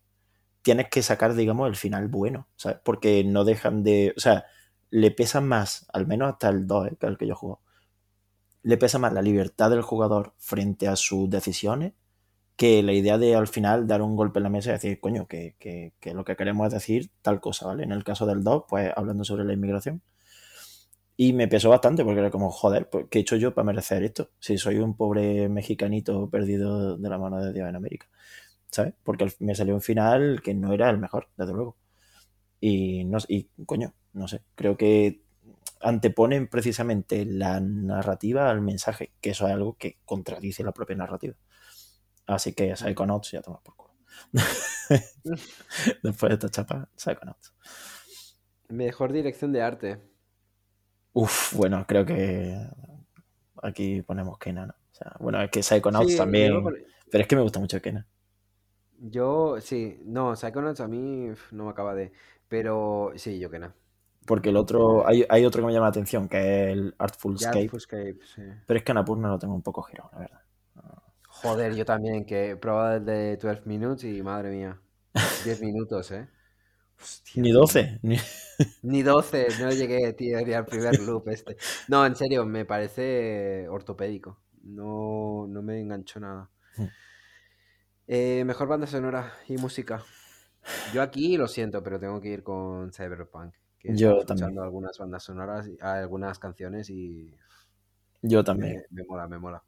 tienes que sacar, digamos, el final bueno, ¿sabes? Porque no dejan de, o sea, le pesa más, al menos hasta el 2, ¿eh? que es el que yo juego, le pesa más la libertad del jugador frente a sus decisiones que la idea de al final dar un golpe en la mesa y decir, coño, que, lo que queremos es decir tal cosa, ¿vale? En el caso del 2, pues hablando sobre la inmigración. Y me pesó bastante porque era como, joder, pues, ¿qué he hecho yo para merecer esto? Si soy un pobre mexicanito perdido de la mano de Dios en América, ¿sabes? Porque me salió un final que no era el mejor, desde luego. Y, no, y coño, no sé, creo que anteponen precisamente la narrativa al mensaje, que eso es algo que contradice la propia narrativa. Así que Psychonauts ya toma por culo. Después de esta chapa, Psychonauts. Mejor dirección de arte. Uf, bueno, creo que aquí ponemos Kena, ¿no? O sea, bueno, es que Psychonauts Sí, también. Pero es que me gusta mucho Kena. Yo, sí, no, Psychonauts a mí no me acaba de. Pero sí, yo que no. Porque el otro, hay, hay otro que me llama la atención, que es el Artful Escape. Escape, sí. Pero es que Annapurna lo tengo un poco girado, la verdad. Joder, yo también, que he probado el de 12 Minutes y madre mía. 10 minutos, ¿eh? Hostia, Ni tío. 12. Ni... Ni 12, no llegué, tío, ni al primer loop este. No, en serio, me parece ortopédico. No, no me enganchó nada. Hmm. Eh, mejor banda sonora y música. Yo aquí lo siento, pero tengo que ir con Cyberpunk. Que Yo estado también. escuchando algunas bandas sonoras, algunas canciones y Yo también. me, me mola, me mola.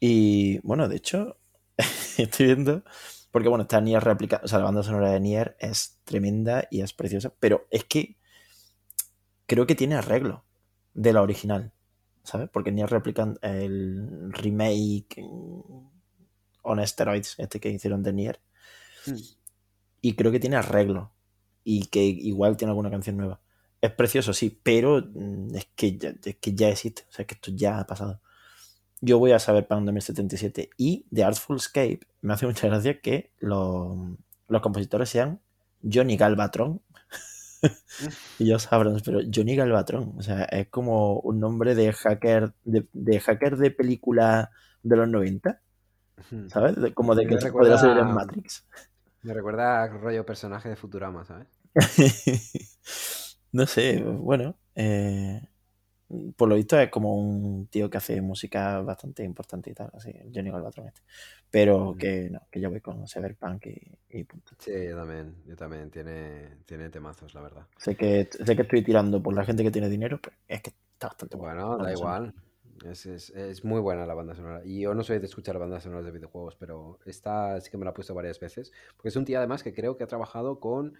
Y bueno, de hecho, estoy viendo, porque bueno, está Nier replica, o sea, la banda sonora de Nier es tremenda y es preciosa, pero es que creo que tiene arreglo de la original, ¿sabes? Porque Nier replican el remake on steroids, este que hicieron de Nier, Hmm. y creo que tiene arreglo y que igual tiene alguna canción nueva. Es precioso, sí, pero mm, es que ya, es que ya existe, o sea, que esto ya ha pasado. Yo voy a saber para un 2077 y de Artful Escape me hace mucha gracia que los, los compositores sean Johnny Galvatron y Josh Abrams, pero Johnny Galvatron, o sea, es como un nombre de hacker de, de hacker de película de los 90, Hmm. ¿sabes? De- como de Me que recuerda- podría ser en Matrix. Me recuerda a rollo personaje de Futurama, ¿sabes? no sé, bueno, eh, por lo visto es como un tío que hace música bastante importante y tal, así, Johnny Galvatron este. Pero Ujú. que no, que yo voy con Cyberpunk y, y punto. Sí, yo también, yo también. Tiene, tiene temazos, la verdad. Sé que, sé que estoy tirando por la gente que tiene dinero, pero es que está bastante bueno. Bueno, da igual. Es, es- es muy buena la banda sonora. Y yo no soy de escuchar bandas sonoras de videojuegos, pero esta sí que me la he puesto varias veces. Porque es un tío además que creo que ha trabajado con...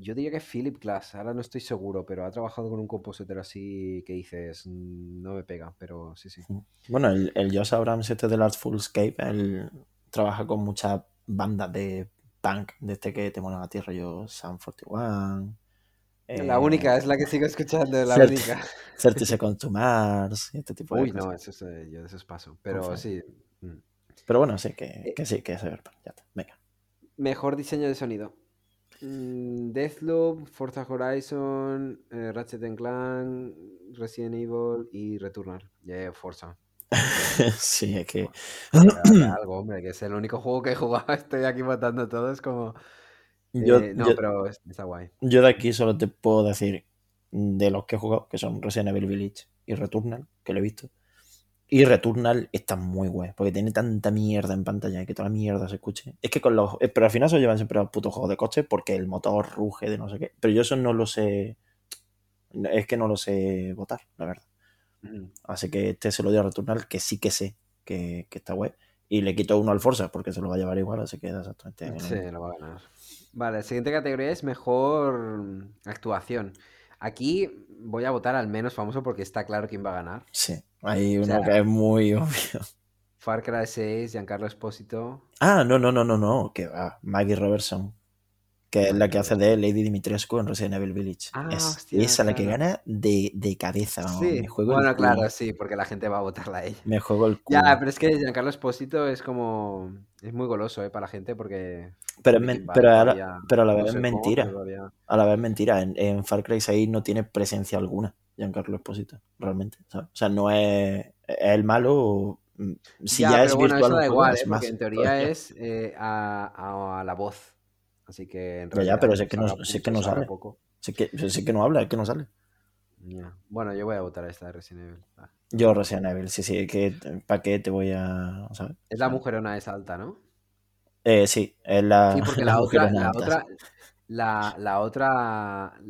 Yo diría que Philip Glass, ahora no estoy seguro, pero ha trabajado con un compositor así que dices, "Mm, no me pega, pero sí, sí. Bueno, el, el Josh Abrams este del Artful Escape, él trabaja con muchas bandas de punk, de este que te molan a ti, rollo Sam 41. La única, es la que sigo escuchando, la Cert- única. 30 Seconds to Mars, y este tipo de Uy, cosas. no, eso es, eh, yo de esos paso. Pero Uf, sí. mm. Pero bueno, sí, que, Eh, que sí, que es Cyberpunk. Ya está, venga. Mejor diseño de sonido. Mm, Deathloop, Forza Horizon, eh, Ratchet and Clank, Resident Evil y Returnal. Yeah, Forza. sí, es que. Algo, hombre, que es el único juego que he jugado. Estoy aquí votando todo. Es como. Yo, eh, no, yo, pero es- está guay. yo de aquí solo te puedo decir de los que he jugado, que son Resident Evil Village y Returnal, que lo he visto. Y Returnal está muy guay, porque tiene tanta mierda en pantalla y que toda la mierda se escuche. Es que con los. eh, Pero al final se llevan siempre a los putos juegos de coche porque el motor ruge de no sé qué. Pero yo eso no lo sé. Es que no lo sé votar, la verdad. Mm. Así que este se lo dio a Returnal, que sí que sé que, que está guay. Y le quito uno al Forza, porque se lo va a llevar igual, así que da exactamente Sí, lo va a ganar. Vale, la siguiente categoría es mejor actuación. Aquí voy a votar al menos famoso porque está claro quién va a ganar. Sí, hay O uno sea, que es muy obvio. Far Cry 6, Giancarlo Esposito. Ah, no, no, no, no, no, que va. Maggie Robertson. Que es la que hace de Lady Dimitrescu en Resident Evil Village. Ah, es hostia, esa la que claro. gana de, de cabeza, vamos. Sí, Me juego el bueno, culo. claro, sí, porque la gente va a votarla a ella. Me juego el culo. Ya, pero es que Giancarlo Esposito es como. Es muy goloso, ¿eh? Para la gente, porque. pero, es men- pero, a la, todavía- pero a la no vez es mentira. todavía- A la vez es mentira. En, en Far Cry 6 no tiene presencia alguna Giancarlo Esposito, realmente. ¿sabes? O sea, no es, es el malo. mm, Si ya, pero es bueno, virtual eso da igual, es ¿eh? más Porque en teoría es eh, a, a- a la voz. Así que en Ya, ya, realidad. pero es que no- es que no sale. poco. Es que, es que no habla, es que no sale. Bueno, yo voy a votar a esta de Resident Evil. Ah. Yo Resident Evil, sí, sí, que ¿para qué te voy a. ¿sabes? Es la mujerona esa alta, ¿no? Eh, sí, es la, Sí, porque la la, otra, la alta, otra, la, la otra,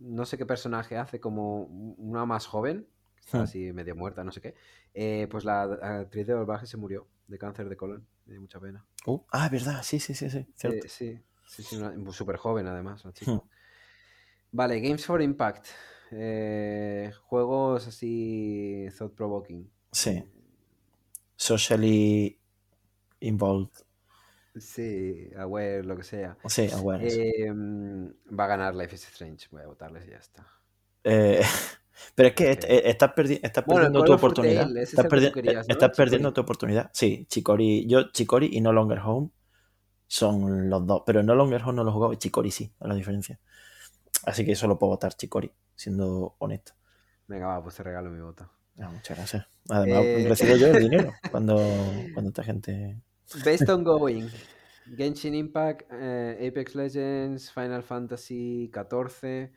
no sé qué personaje hace como una más joven, que está Hmm. así medio muerta, no sé qué. eh, pues la actriz de Volvaje se murió de cáncer de colon, me dio mucha pena. Uh, ah, es verdad, sí, sí, sí, sí. Cierto. Eh, sí, sí, sí, súper joven además, la chica. Hmm. Vale, Games for Impact. eh, juegos así thought provoking. Sí. Socially involved. Sí, aware, lo que sea. Sí, awareness. Eh, mm, va a ganar Life is Strange. Voy a votarles y ya está. Eh, pero es que eh, estás, perdi- estás Bueno, perdiendo tu oportunidad. Estás, que perdi- tú querías, ¿no? estás perdiendo tu oportunidad. Sí, Chicori. Yo, Chicori y No Longer Home son los dos. Pero No Longer Home no lo he jugado y Chicori sí, es la diferencia. Así que solo puedo votar Chicori, siendo honesto. Venga, va, pues te regalo mi voto. Ah, muchas gracias. Además, Eh. recibo yo el dinero cuando, cuando esta gente. Based on Going. Genshin Impact, eh, Apex Legends, Final Fantasy XIV,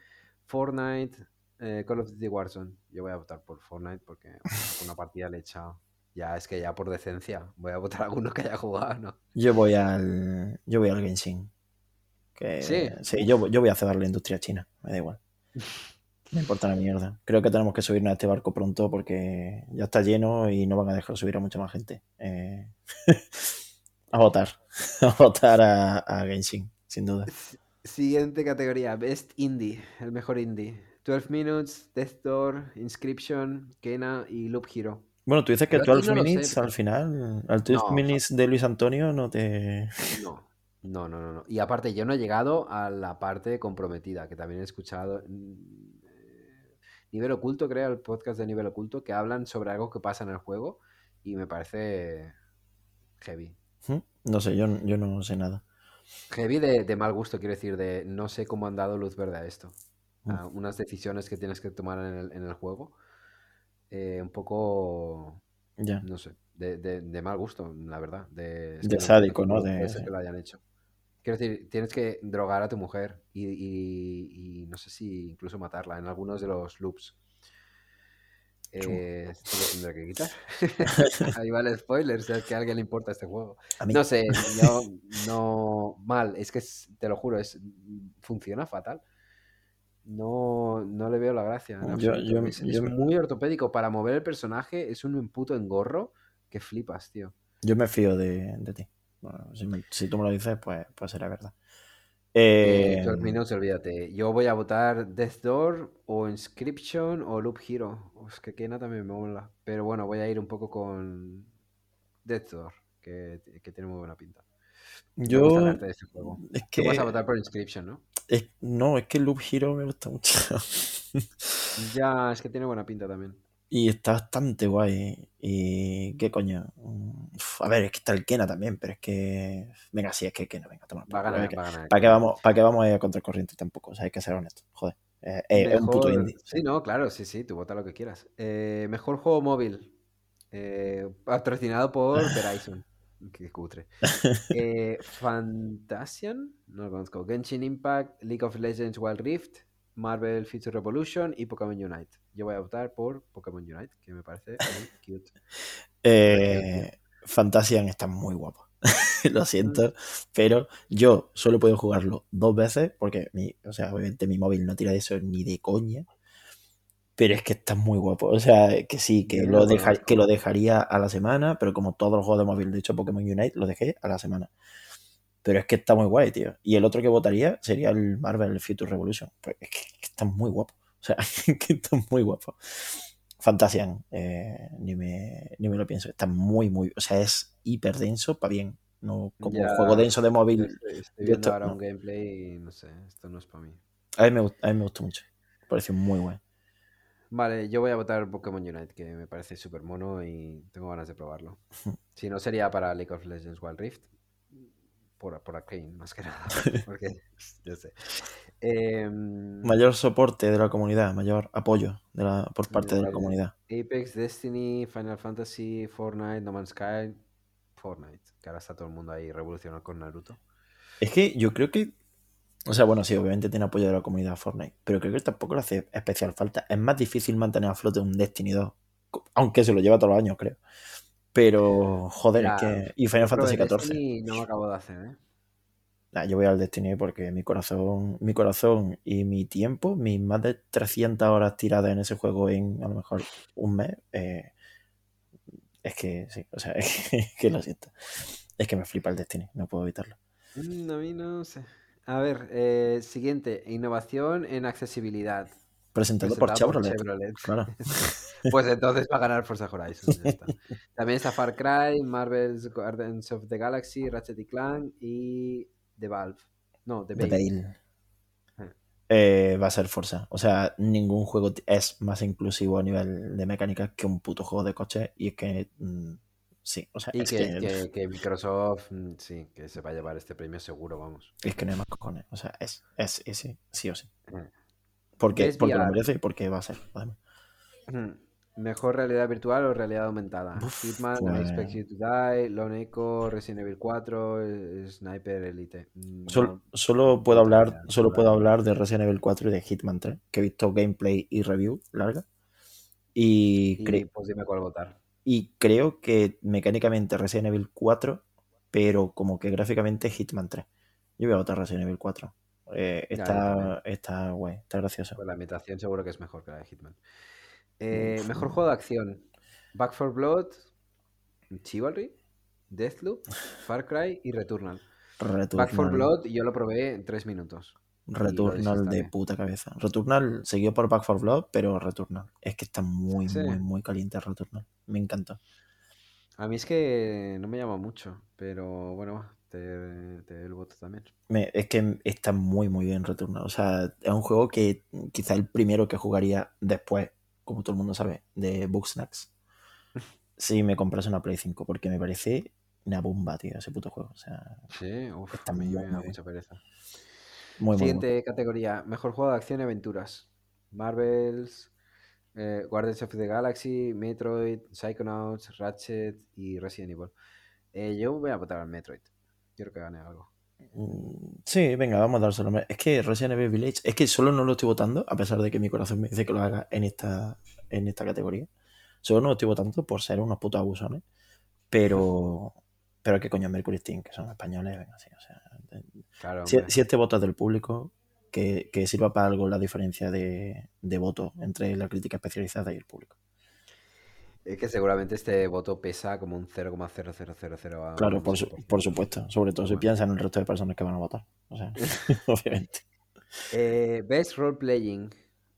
Fortnite, eh, Call of Duty Warzone. Yo voy a votar por Fortnite porque una partida le he echado. Ya, es que ya por decencia. Voy a votar a alguno que haya jugado, ¿no? Yo voy al. Yo voy al Genshin. Que, Sí. Sí, yo, yo voy a cebar la industria china. Me da igual. Me importa la mierda. Creo que tenemos que subirnos a este barco pronto porque ya está lleno y no van a dejar subir a mucha más gente. Eh, a votar. A votar a, a Genshin, sin duda. Siguiente categoría, Best Indie, el mejor indie. 12 Minutes, Death Door, Inscription, Kena y Loop Hero. Bueno, tú dices que aquí 12 no lo sé, minutes pero- al final, al 12 No, minutes de Luis Antonio no te. No, no, no, no. Y aparte, yo no he llegado a la parte comprometida, que también he escuchado. mm, eh, Nivel Oculto, creo, el podcast de Nivel Oculto, que hablan sobre algo que pasa en el juego y me parece heavy. No sé, yo, yo no sé nada. Heavy de, de mal gusto, quiero decir, de no sé cómo han dado luz verde a esto. A unas decisiones que tienes que tomar en el, en el juego. Eh, un poco, Ya. no sé, de, de- de mal gusto, la verdad. De, De sádico, ¿no? De- que lo hayan hecho. Quiero decir, tienes que drogar a tu mujer y, y- y no sé si incluso matarla en algunos de los loops. Eh, esto lo tendré que quitar. Ahí va el spoiler, es que a alguien le importa este juego. No sé, yo no. Mal, es que es- te lo juro, es funciona fatal. No, no le veo la gracia. Yo- yo- es, es yo- muy ortopédico. Para mover el personaje es un puto engorro que flipas, tío. yo me fío de, de ti. Bueno, si, me- si tú me lo dices, pues, pues será verdad. Eh, 12 Minutes, olvídate. Yo voy a votar Death Door o Inscription o Loop Hero. Es que Kena también me mola. Pero bueno, voy a ir un poco con Death Door, que, que tiene muy buena pinta. Yo. este juego. Es Tú vas a que. votar por Inscription, ¿no? Es- no, es que Loop Hero me gusta mucho. Ya, es que tiene buena pinta también. y está bastante guay. Y. ¿Qué coño? Uf, a ver, es que está el Kena también, pero es que. Venga, sí, es que Kena, venga, toma. Va a por culo, ganar, es que- va a ganar. ¿Para qué vamos, para qué vamos a ir a contracorriente tampoco? O sea, hay que ser honesto. Joder. Eh, eh, es un puto indie. Sí, no, claro, sí, sí, tú vota lo que quieras. Eh, mejor juego móvil. eh, patrocinado por Verizon. Qué cutre. Eh, Fantasian, no lo conozco. Genshin Impact, League of Legends Wild Rift, Marvel Future Revolution y Pokémon Unite. Yo voy a votar por Pokémon Unite, que me parece muy cute. Eh, Fantasian está muy guapo. Lo siento, pero yo solo puedo jugarlo dos veces porque mi, o sea, obviamente mi móvil no tira de eso ni de coña. Pero es que está muy guapo. O sea, que sí, que lo, deja- que lo dejaría a la semana, pero como todos los juegos de móvil, de hecho Pokémon Unite, lo dejé a la semana. Pero es que está muy guay, tío. Y el otro que votaría sería el Marvel Future Revolution. Pues es que, está muy guapo. O sea, que está muy guapo. Fantasian, eh, ni, me, ni me lo pienso. Está muy, muy. O sea, es hiper denso para bien. no como Ya, juego denso de móvil. Estoy, estoy viendo esto- ahora no. un gameplay y no sé, esto no es para mí. A mí me, a mí me gustó mucho. Me pareció muy bueno. Vale, yo voy a votar Pokémon Unite, que me parece súper mono y tengo ganas de probarlo. Si no sería para League of Legends Wild Rift, por, por Arcane, más que nada. Porque, yo sé. Em, Mayor soporte de la comunidad, mayor apoyo de la, por parte de la comunidad. Apex, Destiny, Final Fantasy, Fortnite, No Man's Sky, Fortnite. Que ahora está todo el mundo ahí revolucionado con Naruto. Es que yo creo que. O sea, bueno, sí, obviamente tiene apoyo de la comunidad Fortnite, pero creo que tampoco le hace especial falta. Es más difícil mantener a flote un Destiny 2, aunque se lo lleva todos los años, creo. Pero, joder, es que. Y Final Fantasy XIV. No me acabo de hacer, ¿eh? Nah, yo voy al Destiny porque mi corazón, mi corazón y mi tiempo, mis más de 300 horas tiradas en ese juego en a lo mejor un mes, eh, es que sí, o sea, es que, que lo siento. Es que me flipa el Destiny, no puedo evitarlo. Mm, A mí no sé. A ver, eh, siguiente. Innovación en accesibilidad. Presentado, por presentado por Chevrolet. Claro. Pues entonces va a ganar Forza Horizon. ya está. También está Far Cry, Marvel's Guardians of the Galaxy, Ratchet y Clank y The Valve. No, The The Bale. Veil. Ah. Eh, va a ser Forza. O sea, ningún juego es más inclusivo a nivel de mecánica que un puto juego de coche. Y es que. mm, sí, o sea, Y es que, que, Microsoft, mm, sí, que se va a llevar este premio seguro, vamos. es que no hay más cojones. O sea, es, es ese, sí o sí. Porque, Es porque lo merece y porque va a ser. Mejor realidad virtual o realidad aumentada. Uf, Hitman, pues- I Expect You to Die, Lone Echo, Resident Evil 4, eh, Sniper Elite. Mm, no, solo puedo hablar, solo puedo hablar. de Resident Evil 4 y de Hitman 3, que he visto gameplay y review larga. Y, Y pues dime cuál votar. Y creo que mecánicamente Resident Evil 4, pero como que gráficamente Hitman 3. Yo voy a votar Resident Evil 4. Eh, está, está guay, está gracioso. Pues la imitación seguro que es mejor que la de Hitman. Eh, mejor juego de acción. Back 4 Blood, Chivalry, Deathloop, Far Cry y Returnal. Back 4 Returnal, Blood yo lo probé en 3 minutos. Returnal de puta cabeza. Returnal seguido por Back 4 Blood, pero Returnal. Es que está muy, Sí. muy, muy caliente Returnal. Me encantó. A mí es que no me llama mucho, pero bueno, te, te doy el voto también. Me- es que está muy, muy bien Returnal. O sea, es un juego que quizá el primero que jugaría después, como todo el mundo sabe, de Bugsnax. Si me comprase una Play 5, porque me parece una bomba, tío, ese puto juego. O sea, Sí, uf, Está mí muy, me da muy mucha pereza. Muy, muy Siguiente categoría, mejor juego de acción y aventuras. Marvels, eh, Guardians of the Galaxy, Metroid, Psychonauts, Ratchet y Resident Evil. Eh, yo voy a votar al Metroid. Quiero que gane algo. Mm, Sí, venga, vamos a dárselo. Es que Resident Evil Village, es que solo no lo estoy votando, a pesar de que mi corazón me dice que lo haga en esta, en esta categoría. Solo no lo estoy votando por ser unos putos abusones. Pero, pero que coño, Mercury Steam, que son españoles, venga, sí, o sea, Claro, Si, hombre. si este voto es del público, que, que sirva para algo la diferencia de, de voto entre la crítica especializada y el público. Es que seguramente este voto pesa como un 0,0000. Claro, por, su- por supuesto. Sobre todo si Bueno. piensan en el resto de personas que van a votar. O sea, obviamente. Eh, Best Role Playing.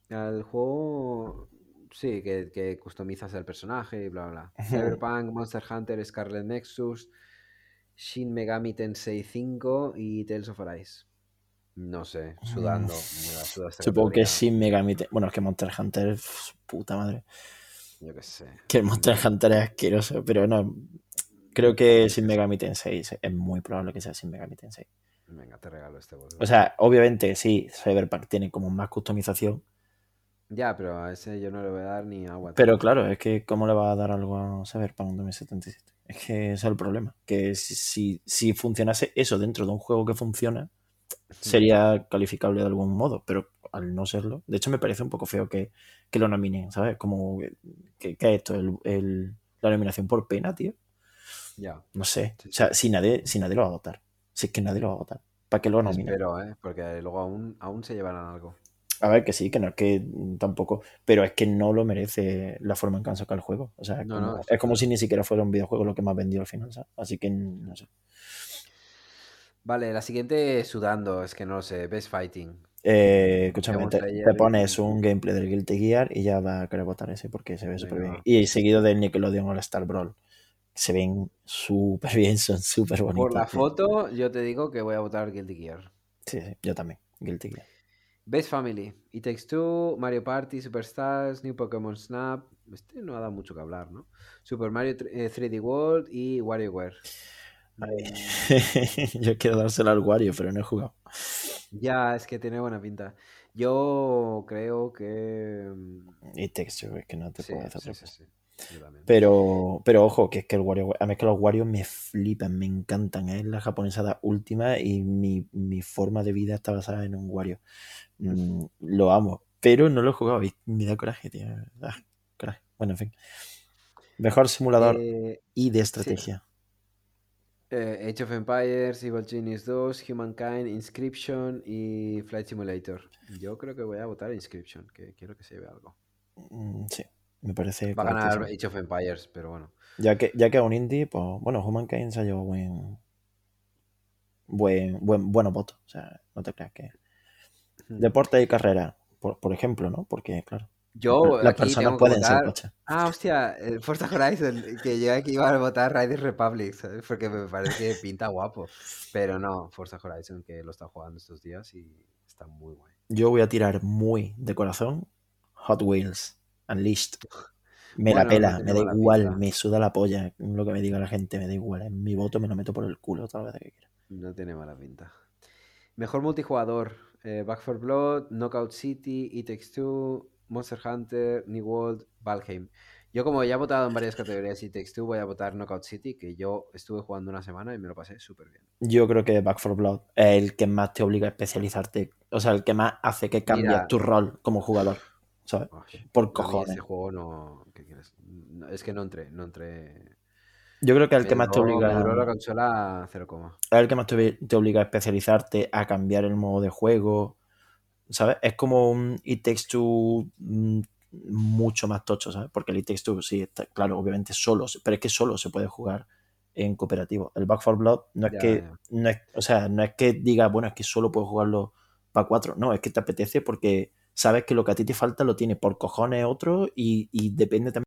El juego. Sí, que, que customizas el personaje y bla, bla. Cyberpunk, Monster Hunter, Scarlet Nexus, Shin Megami Tensei 5 y Tales of Arise. No sé, sudando. me la suda esta Supongo que sin Megami. Te- Bueno, es que Monster Hunter, pf, puta madre. Yo qué sé. Que el Monster Hunter es asqueroso, pero no. Creo que sin Megami Tensei es es muy probable que sea sin Megami Tensei. Venga, te regalo este voto. O sea, obviamente sí, Cyberpunk tiene como más customización, ya, pero a ese yo no le voy a dar ni agua. Pero claro, es que ¿cómo le va a dar algo a Cyberpunk 2077? Es que ese es el problema. Que si, si, si funcionase eso dentro de un juego que funciona, sería calificable de algún modo, pero al no serlo, de hecho me parece un poco feo que, que lo nominen, ¿sabes? Como, que, que es esto? El, el- la nominación por pena, tío. Ya. No sé. Sí, O sea, si nadie, si nadie lo va a votar. Si es que nadie lo va a votar. ¿Para qué lo nominen? Espero, ¿eh? Porque luego aún, aún se llevarán algo. A ver, que sí, que no es que tampoco, pero es que no lo merece la forma en que han sacado el juego. O sea, es, No, como, no, es está como claro. si ni siquiera fuera un videojuego lo que más vendió al final, ¿sabes? Así que no sé. Vale, la siguiente sudando, es que no lo sé. Best Fighting. Eh, escúchame, te, pones un gameplay del Guilty Gear y ya va a querer votar ese porque se ve súper bien. Y seguido del Nickelodeon All Star Brawl. se ven súper bien, son súper bonitos. Por la foto, yo te digo que voy a votar Guilty Gear. Sí, sí, yo también. Guilty Gear. Best Family. It Takes Two, Mario Party, Superstars, New Pokémon Snap. Este no ha dado mucho que hablar, ¿no? Super Mario tr- eh, 3D World y WarioWare. Mm, yo quiero dárselo al Wario, pero no he jugado. Ya, es que tiene buena pinta. Yo creo que... mm, Y texture, es que no te Sí, puedo hacer sí, sí. Pero, pero ojo, que es que el Wario, a mí es que los Wario me flipan, me encantan. Es la japonesada última y mi, mi forma de vida está basada en un Wario. Mm, lo amo, pero no lo he jugado y me da coraje, tío. Ah, coraje. Bueno, en fin. Mejor simulador Eh, y de estrategia. eh, Age of Empires, Evil Genius 2, Humankind, Inscription y Flight Simulator. Yo creo que voy a votar Inscription, que quiero que se vea algo. Mm, sí, me parece Va a ganar. Age of Empires, pero bueno. Ya que, ya que es un indie, pues bueno, Humankind se ha llevado buen, buen, buen, buenos votos. O sea, no te creas que. Deporte y carrera, por, por ejemplo, ¿no? Porque, claro, Yo las personas pueden ser coches. Ah, hostia, el Forza Horizon, que yo aquí iba a votar Riders Republic, ¿sabes? Porque me parece que pinta guapo. Pero no, Forza Horizon, que lo está jugando estos días y está muy guay. Yo voy a tirar muy de corazón Hot Wheels, Unleashed. Me la Bueno, pela, me da igual, pinta. me suda la polla lo que me diga la gente, me da igual. En mi voto me lo meto por el culo las veces que quiera. No tiene mala pinta. Mejor multijugador: eh, Back 4 Blood, Knockout City, It Takes Two, Monster Hunter, New World, Valheim. Yo, como ya he votado en varias categorías It Takes Two, voy a votar Knockout City, que yo estuve jugando una semana y me lo pasé súper bien. Yo creo que Back 4 Blood es el que más te obliga a especializarte, o sea, el que más hace que cambies tu rol como jugador, ¿sabes? Por cojones. juego no. ¿qué quieres? No, es que no entré, no entré. Yo creo que el que más te obliga la consola 0, es el que más te, te obliga a especializarte, a cambiar el modo de juego, ¿sabes? Es como un It Takes Two mm, mucho más tocho, ¿sabes? Porque el It Takes Two, sí, está, claro, obviamente solo, pero es que solo se puede jugar en cooperativo. El Back 4 Blood no es Ya, que, ya. no es, o sea, no es que diga, bueno, es que solo puedo jugarlo para 4, no, es que te apetece porque sabes que lo que a ti te falta lo tiene por cojones otro y, y depende también